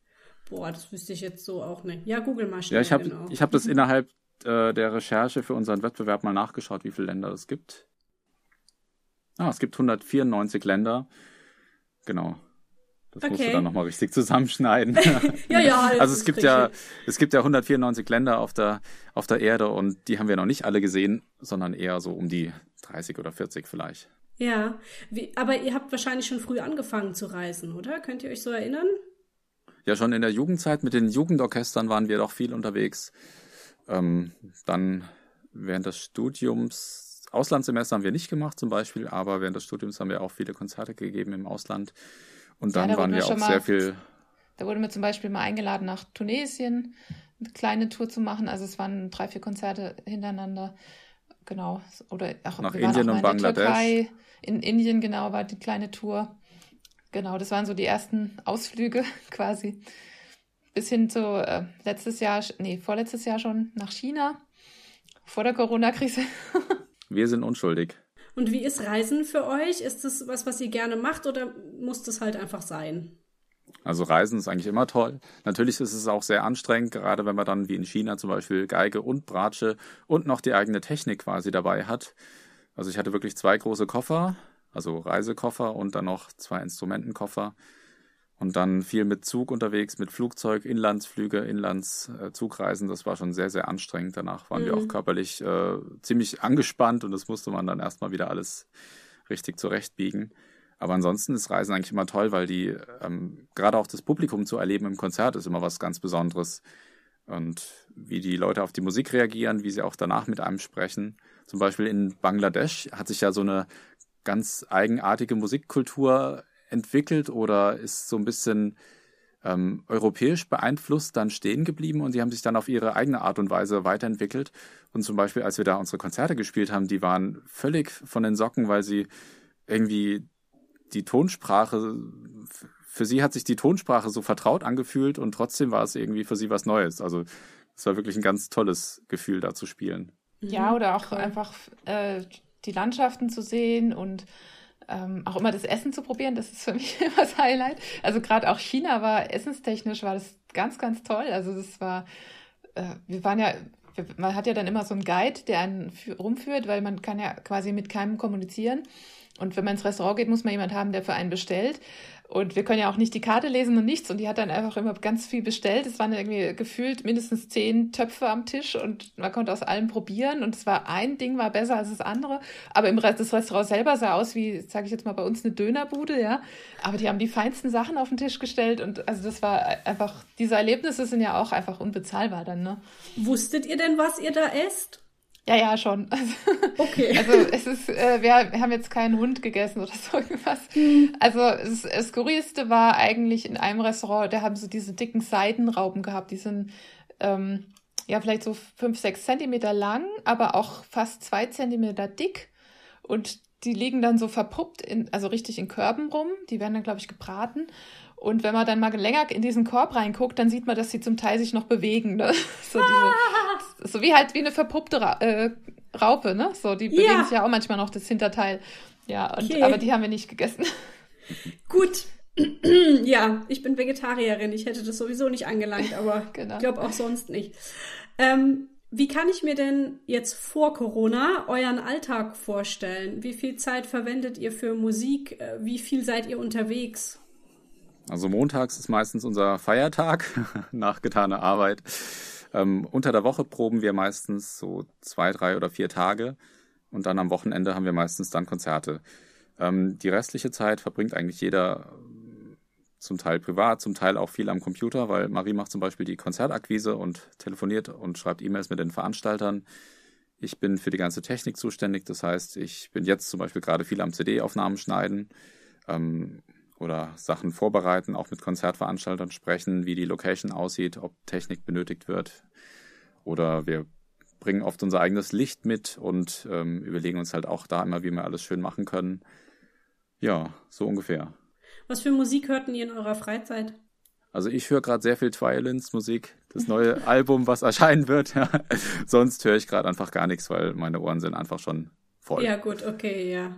Boah, das wüsste ich jetzt so auch nicht. Ja, google mal schnell. Ja, ich habe genau. hab das innerhalb äh, der Recherche für unseren Wettbewerb mal nachgeschaut, wie viele Länder es gibt. Ah, es gibt 194 Länder. Genau. Das okay. musst du dann nochmal richtig zusammenschneiden. ja, ja. Also es gibt richtig. ja, es gibt ja 194 Länder auf der, auf der Erde und die haben wir noch nicht alle gesehen, sondern eher so um die 30 oder 40 vielleicht. Ja, Wie, aber ihr habt wahrscheinlich schon früh angefangen zu reisen, oder? Könnt ihr euch so erinnern? Ja, schon in der Jugendzeit mit den Jugendorchestern waren wir doch viel unterwegs. Ähm, dann während des Studiums Auslandssemester haben wir nicht gemacht zum Beispiel, aber während des Studiums haben wir auch viele Konzerte gegeben im Ausland. Und dann ja, da waren wir auch mal, sehr viel. Da wurde mir zum Beispiel mal eingeladen, nach Tunesien eine kleine Tour zu machen. Also es waren drei, vier Konzerte hintereinander. Genau. Oder auch nach Indien auch und Bangladesch. Türkei. In Indien, genau, war die kleine Tour. Genau, das waren so die ersten Ausflüge quasi. Bis hin zu äh, letztes Jahr, nee, vorletztes Jahr schon nach China. Vor der Corona-Krise. Wir sind unschuldig. Und wie ist Reisen für euch? Ist das was, was ihr gerne macht oder muss das halt einfach sein? Also Reisen ist eigentlich immer toll. Natürlich ist es auch sehr anstrengend, gerade wenn man dann wie in China zum Beispiel Geige und Bratsche und noch die eigene Technik quasi dabei hat. Also ich hatte wirklich zwei große Koffer, also Reisekoffer und dann noch zwei Instrumentenkoffer. Und dann viel mit Zug unterwegs, mit Flugzeug, Inlandsflüge, Inlandszugreisen. Das war schon sehr, sehr anstrengend. Danach waren mhm. wir auch mhm. körperlich äh, ziemlich angespannt und das musste man dann erstmal wieder alles richtig zurechtbiegen. Aber ansonsten ist Reisen eigentlich immer toll, weil die, ähm, gerade auch das Publikum zu erleben im Konzert ist immer was ganz Besonderes. Und wie die Leute auf die Musik reagieren, wie sie auch danach mit einem sprechen. Zum Beispiel in Bangladesch hat sich ja so eine ganz eigenartige Musikkultur entwickelt oder ist so ein bisschen ähm, europäisch beeinflusst dann stehen geblieben und die haben sich dann auf ihre eigene Art und Weise weiterentwickelt. Und zum Beispiel, als wir da unsere Konzerte gespielt haben, die waren völlig von den Socken, weil sie irgendwie die Tonsprache, für sie hat sich die Tonsprache so vertraut angefühlt und trotzdem war es irgendwie für sie was Neues. Also es war wirklich ein ganz tolles Gefühl, da zu spielen. Ja, oder auch einfach äh, die Landschaften zu sehen und ähm, auch immer das Essen zu probieren, das ist für mich immer das Highlight. Also gerade auch China war essenstechnisch war das ganz, ganz toll. Also das war, äh, wir waren ja, man hat ja dann immer so einen Guide, der einen rumführt, weil man kann ja quasi mit keinem kommunizieren. Und wenn man ins Restaurant geht, muss man jemand haben, der für einen bestellt. Und wir können ja auch nicht die Karte lesen und nichts. Und die hat dann einfach immer ganz viel bestellt. Es waren irgendwie gefühlt mindestens zehn Töpfe am Tisch und man konnte aus allem probieren. Und es war ein Ding war besser als das andere. Aber im Rest des Restaurants selber sah aus wie, sage ich jetzt mal, bei uns eine Dönerbude, ja. Aber die haben die feinsten Sachen auf den Tisch gestellt. Und also das war einfach, diese Erlebnisse sind ja auch einfach unbezahlbar dann, ne? Wusstet ihr denn, was ihr da esst? Ja, ja, schon. Okay. Also es ist, äh, wir haben jetzt keinen Hund gegessen oder so irgendwas. Mhm. Also es, das Skurrilste war eigentlich in einem Restaurant, da haben sie diese dicken Seidenrauben gehabt, die sind ähm, ja vielleicht so fünf, sechs Zentimeter lang, aber auch fast zwei Zentimeter dick. Und die liegen dann so verpuppt, in, also richtig in Körben rum. Die werden dann, glaube ich, gebraten. Und wenn man dann mal länger in diesen Korb reinguckt, dann sieht man, dass sie zum Teil sich noch bewegen. Ne? So, diese, so wie halt wie eine verpuppte Ra äh, Raupe, ne? So, die bewegen ja. sich ja auch manchmal noch das Hinterteil. Ja, und, okay. aber die haben wir nicht gegessen. Gut. ja, ich bin Vegetarierin. Ich hätte das sowieso nicht angelangt, aber genau. ich glaube auch sonst nicht. Ähm, wie kann ich mir denn jetzt vor Corona euren Alltag vorstellen? Wie viel Zeit verwendet ihr für Musik? Äh, wie viel seid ihr unterwegs? Also montags ist meistens unser Feiertag nach getaner Arbeit. Ähm, unter der Woche proben wir meistens so zwei, drei oder vier Tage und dann am Wochenende haben wir meistens dann Konzerte. Ähm, die restliche Zeit verbringt eigentlich jeder ähm, zum Teil privat, zum Teil auch viel am Computer, weil Marie macht zum Beispiel die Konzertakquise und telefoniert und schreibt E-Mails mit den Veranstaltern. Ich bin für die ganze Technik zuständig, das heißt, ich bin jetzt zum Beispiel gerade viel am CD-Aufnahmen schneiden. Ähm, oder Sachen vorbereiten, auch mit Konzertveranstaltern sprechen, wie die Location aussieht, ob Technik benötigt wird. Oder wir bringen oft unser eigenes Licht mit und ähm, überlegen uns halt auch da immer, wie wir alles schön machen können. Ja, so ungefähr. Was für Musik hörten ihr in eurer Freizeit? Also ich höre gerade sehr viel Twilins Musik, das neue Album, was erscheinen wird. Sonst höre ich gerade einfach gar nichts, weil meine Ohren sind einfach schon voll. Ja gut, okay, ja.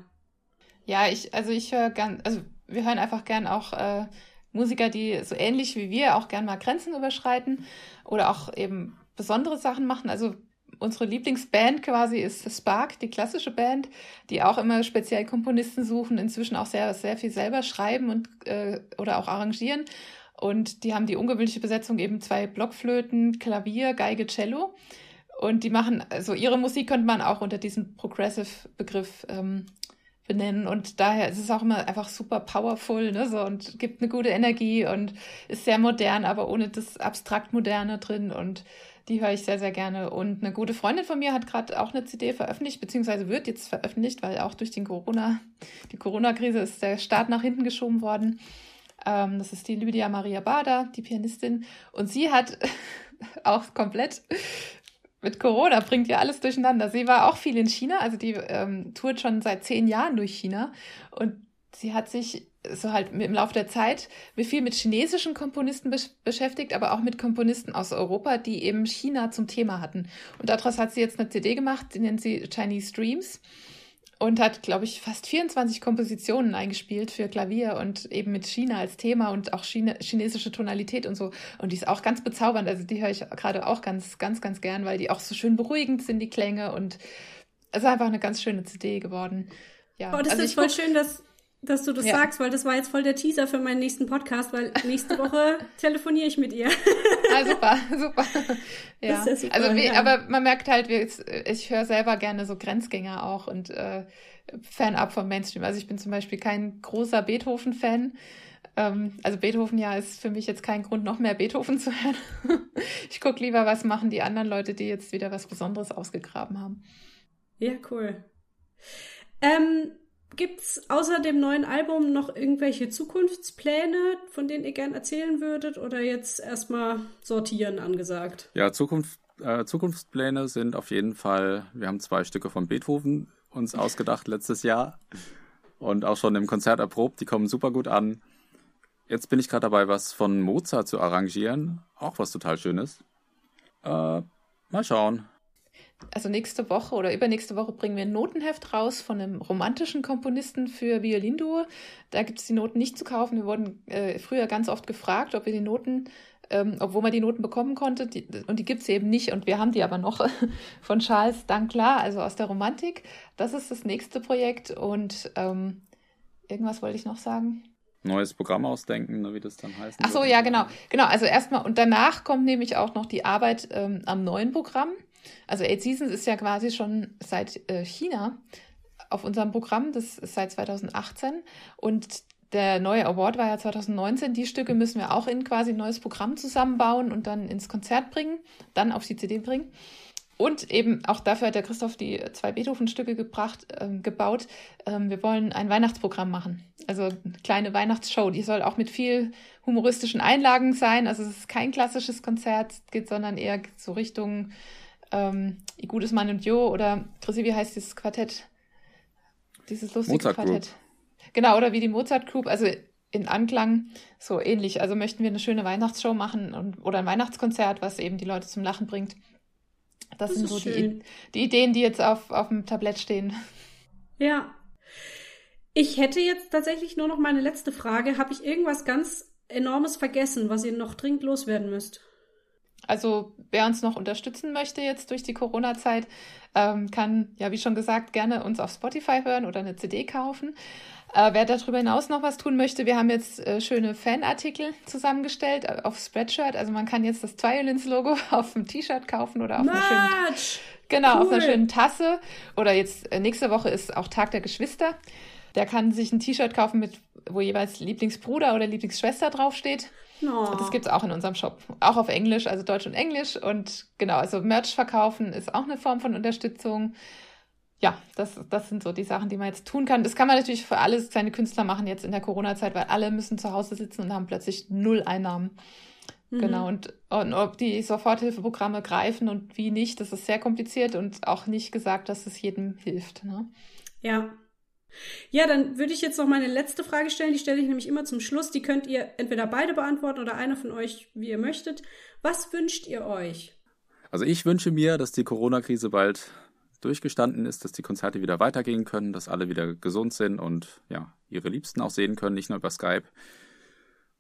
Ja, ich also ich höre ganz, also wir hören einfach gern auch äh, Musiker, die so ähnlich wie wir auch gern mal Grenzen überschreiten oder auch eben besondere Sachen machen. Also unsere Lieblingsband quasi ist Spark, die klassische Band, die auch immer speziell Komponisten suchen, inzwischen auch sehr, sehr viel selber schreiben und äh, oder auch arrangieren. Und die haben die ungewöhnliche Besetzung eben zwei Blockflöten, Klavier, Geige, Cello. Und die machen, also ihre Musik könnte man auch unter diesem Progressive-Begriff ähm, benennen. Und daher ist es auch immer einfach super powerful, ne, so und gibt eine gute Energie und ist sehr modern, aber ohne das abstrakt Moderne drin. Und Die höre ich sehr, sehr gerne. Und eine gute Freundin von mir hat gerade auch eine CD veröffentlicht, beziehungsweise wird jetzt veröffentlicht, weil auch durch den Corona, die Corona-Krise ist der Start nach hinten geschoben worden. Ähm, das ist die Lydia Maria Bader, die Pianistin. Und sie hat auch komplett mit Corona bringt ja alles durcheinander. Sie war auch viel in China, also die ähm, tourt schon seit zehn Jahren durch China und sie hat sich so halt im Laufe der Zeit viel mit chinesischen Komponisten be beschäftigt, aber auch mit Komponisten aus Europa, die eben China zum Thema hatten. Und daraus hat sie jetzt eine CD gemacht, die nennt sie Chinese Dreams und hat, glaube ich, fast 24 Kompositionen eingespielt für Klavier und eben mit China als Thema und auch Chine chinesische Tonalität und so. Und die ist auch ganz bezaubernd. Also die höre ich gerade auch ganz, ganz, ganz gern, weil die auch so schön beruhigend sind, die Klänge. Und es ist einfach eine ganz schöne CD geworden. Ja. Oh, das also ist voll schön, dass dass du das ja. sagst, weil das war jetzt voll der Teaser für meinen nächsten Podcast, weil nächste Woche telefoniere ich mit ihr. ah, super, super. Ja. ja super, also, wie, ja. aber man merkt halt, ich höre selber gerne so Grenzgänger auch und äh, Fan-up vom Mainstream. Also ich bin zum Beispiel kein großer Beethoven-Fan. Ähm, also Beethoven ja ist für mich jetzt kein Grund, noch mehr Beethoven zu hören. ich gucke lieber, was machen die anderen Leute, die jetzt wieder was Besonderes ausgegraben haben. Ja, cool. Ähm, Gibt's außer dem neuen Album noch irgendwelche Zukunftspläne, von denen ihr gern erzählen würdet oder jetzt erstmal sortieren angesagt? Ja, Zukunft, äh, Zukunftspläne sind auf jeden Fall, wir haben zwei Stücke von Beethoven uns ausgedacht letztes Jahr und auch schon im Konzert erprobt, die kommen super gut an. Jetzt bin ich gerade dabei, was von Mozart zu arrangieren, auch was total schönes. Äh, mal schauen also nächste Woche oder übernächste Woche bringen wir ein Notenheft raus von einem romantischen Komponisten für Violinduo. Da gibt es die Noten nicht zu kaufen. Wir wurden äh, früher ganz oft gefragt, ob wir die Noten, ähm, obwohl man die Noten bekommen konnte. Die, und die gibt es eben nicht. Und wir haben die aber noch von Charles Danklar, also aus der Romantik. Das ist das nächste Projekt. Und ähm, irgendwas wollte ich noch sagen neues Programm ausdenken, ne, wie das dann heißt. Ach so, ja, genau. Genau, also erstmal und danach kommt nämlich auch noch die Arbeit ähm, am neuen Programm. Also Eight Seasons ist ja quasi schon seit äh, China auf unserem Programm, das ist seit 2018 und der neue Award war ja 2019. Die Stücke müssen wir auch in quasi ein neues Programm zusammenbauen und dann ins Konzert bringen, dann auf die CD bringen. Und eben auch dafür hat der Christoph die zwei Beethoven-Stücke gebracht, äh, gebaut. Ähm, wir wollen ein Weihnachtsprogramm machen. Also eine kleine Weihnachtsshow. Die soll auch mit viel humoristischen Einlagen sein. Also es ist kein klassisches Konzert, geht, sondern eher so Richtung ähm, Gutes Mann und Jo oder Chrissy, wie heißt dieses Quartett? Dieses lustige Mozart Quartett. Group. Genau, oder wie die Mozart Group, also in Anklang so ähnlich. Also möchten wir eine schöne Weihnachtsshow machen und, oder ein Weihnachtskonzert, was eben die Leute zum Lachen bringt. Das, das sind so die, die, Ideen, die jetzt auf, auf dem Tablett stehen. Ja. Ich hätte jetzt tatsächlich nur noch meine letzte Frage. Habe ich irgendwas ganz Enormes vergessen, was ihr noch dringend loswerden müsst? Also wer uns noch unterstützen möchte jetzt durch die Corona-Zeit, ähm, kann ja wie schon gesagt gerne uns auf Spotify hören oder eine CD kaufen. Äh, wer darüber hinaus noch was tun möchte, wir haben jetzt äh, schöne Fanartikel zusammengestellt äh, auf Spreadshirt. Also man kann jetzt das Violins-Logo auf dem T-Shirt kaufen oder auf einer schönen, genau, cool. auf einer schönen Tasse. Oder jetzt äh, nächste Woche ist auch Tag der Geschwister. Der kann sich ein T-Shirt kaufen, mit, wo jeweils Lieblingsbruder oder Lieblingsschwester draufsteht. Oh. Das gibt es auch in unserem Shop. Auch auf Englisch, also Deutsch und Englisch. Und genau, also Merch verkaufen ist auch eine Form von Unterstützung. Ja, das, das sind so die Sachen, die man jetzt tun kann. Das kann man natürlich für alle kleine Künstler machen jetzt in der Corona-Zeit, weil alle müssen zu Hause sitzen und haben plötzlich null Einnahmen. Mhm. Genau, und, und ob die Soforthilfeprogramme greifen und wie nicht, das ist sehr kompliziert und auch nicht gesagt, dass es jedem hilft. Ne? Ja, ja, dann würde ich jetzt noch meine letzte Frage stellen. Die stelle ich nämlich immer zum Schluss. Die könnt ihr entweder beide beantworten oder einer von euch, wie ihr möchtet. Was wünscht ihr euch? Also ich wünsche mir, dass die Corona-Krise bald durchgestanden ist, dass die Konzerte wieder weitergehen können, dass alle wieder gesund sind und ja, ihre Liebsten auch sehen können, nicht nur über Skype.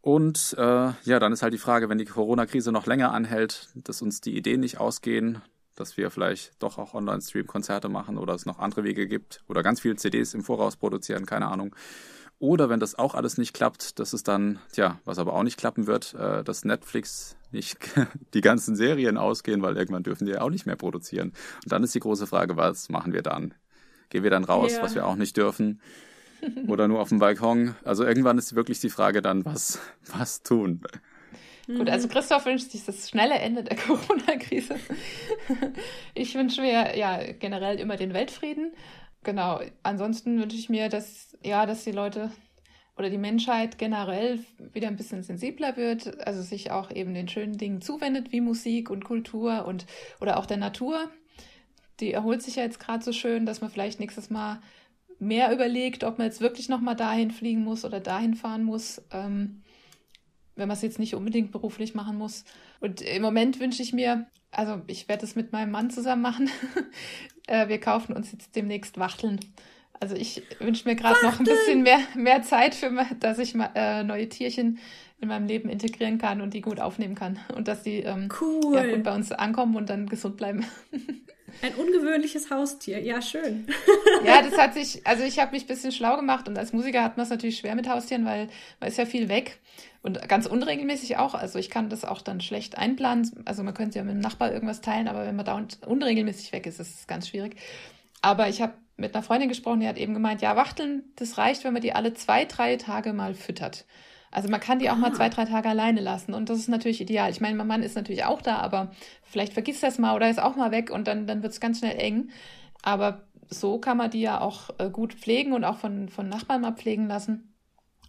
Und äh, ja, dann ist halt die Frage, wenn die Corona-Krise noch länger anhält, dass uns die Ideen nicht ausgehen, dass wir vielleicht doch auch Online-Stream-Konzerte machen oder es noch andere Wege gibt oder ganz viele CDs im Voraus produzieren, keine Ahnung. Oder wenn das auch alles nicht klappt, dass es dann, tja, was aber auch nicht klappen wird, äh, dass Netflix nicht die ganzen Serien ausgehen, weil irgendwann dürfen die ja auch nicht mehr produzieren. Und dann ist die große Frage, was machen wir dann? Gehen wir dann raus, ja. was wir auch nicht dürfen? Oder nur auf dem Balkon? Also irgendwann ist wirklich die Frage dann, was, was tun? Mhm. Gut, also Christoph wünscht sich das schnelle Ende der Corona-Krise. ich wünsche mir ja generell immer den Weltfrieden. Genau. Ansonsten wünsche ich mir, dass ja, dass die Leute oder die Menschheit generell wieder ein bisschen sensibler wird, also sich auch eben den schönen Dingen zuwendet, wie Musik und Kultur und oder auch der Natur. Die erholt sich ja jetzt gerade so schön, dass man vielleicht nächstes Mal mehr überlegt, ob man jetzt wirklich nochmal dahin fliegen muss oder dahin fahren muss, ähm, wenn man es jetzt nicht unbedingt beruflich machen muss. Und im Moment wünsche ich mir, also ich werde es mit meinem Mann zusammen machen. äh, wir kaufen uns jetzt demnächst Wachteln. Also ich wünsche mir gerade noch ein bisschen mehr, mehr Zeit, für, dass ich mal, äh, neue Tierchen in meinem Leben integrieren kann und die gut aufnehmen kann. Und dass die ähm, cool. ja, gut bei uns ankommen und dann gesund bleiben. Ein ungewöhnliches Haustier, ja, schön. ja, das hat sich, also ich habe mich ein bisschen schlau gemacht und als Musiker hat man es natürlich schwer mit Haustieren, weil man ist ja viel weg und ganz unregelmäßig auch. Also ich kann das auch dann schlecht einplanen. Also man könnte ja mit dem Nachbar irgendwas teilen, aber wenn man da unregelmäßig weg ist, ist es ganz schwierig. Aber ich habe mit einer Freundin gesprochen, die hat eben gemeint, ja, Wachteln, das reicht, wenn man die alle zwei, drei Tage mal füttert. Also man kann die auch ah. mal zwei, drei Tage alleine lassen und das ist natürlich ideal. Ich meine, mein Mann ist natürlich auch da, aber vielleicht vergisst er es mal oder ist auch mal weg und dann, dann wird es ganz schnell eng. Aber so kann man die ja auch äh, gut pflegen und auch von, von Nachbarn mal pflegen lassen.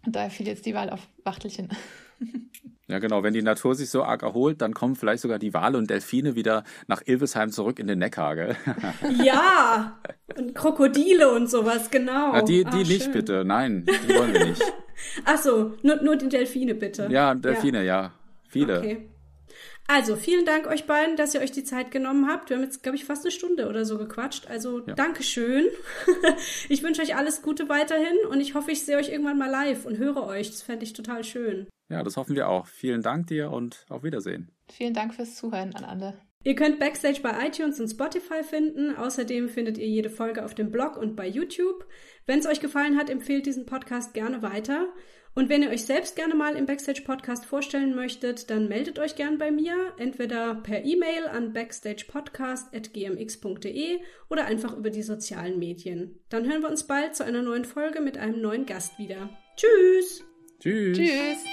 Und daher fiel jetzt die Wahl auf Wachtelchen. Ja, genau. Wenn die Natur sich so arg erholt, dann kommen vielleicht sogar die Wale und Delfine wieder nach Ilvesheim zurück in den Neckar, gell? Ja, und Krokodile und sowas, genau. Ja, die die ah, nicht, schön. bitte. Nein, die wollen wir nicht. Ach so, nur, nur die Delfine, bitte. Ja, Delfine, ja. ja. Viele. Okay. Also, vielen Dank euch beiden, dass ihr euch die Zeit genommen habt. Wir haben jetzt, glaube ich, fast eine Stunde oder so gequatscht. Also, ja. Dankeschön. ich wünsche euch alles Gute weiterhin und ich hoffe, ich sehe euch irgendwann mal live und höre euch. Das fände ich total schön. Ja, das hoffen wir auch. Vielen Dank dir und auf Wiedersehen. Vielen Dank fürs Zuhören an alle. Ihr könnt Backstage bei iTunes und Spotify finden. Außerdem findet ihr jede Folge auf dem Blog und bei YouTube. Wenn es euch gefallen hat, empfehlt diesen Podcast gerne weiter. Und wenn ihr euch selbst gerne mal im Backstage Podcast vorstellen möchtet, dann meldet euch gern bei mir, entweder per E-Mail an backstagepodcast.gmx.de oder einfach über die sozialen Medien. Dann hören wir uns bald zu einer neuen Folge mit einem neuen Gast wieder. Tschüss! Tschüss! Tschüss!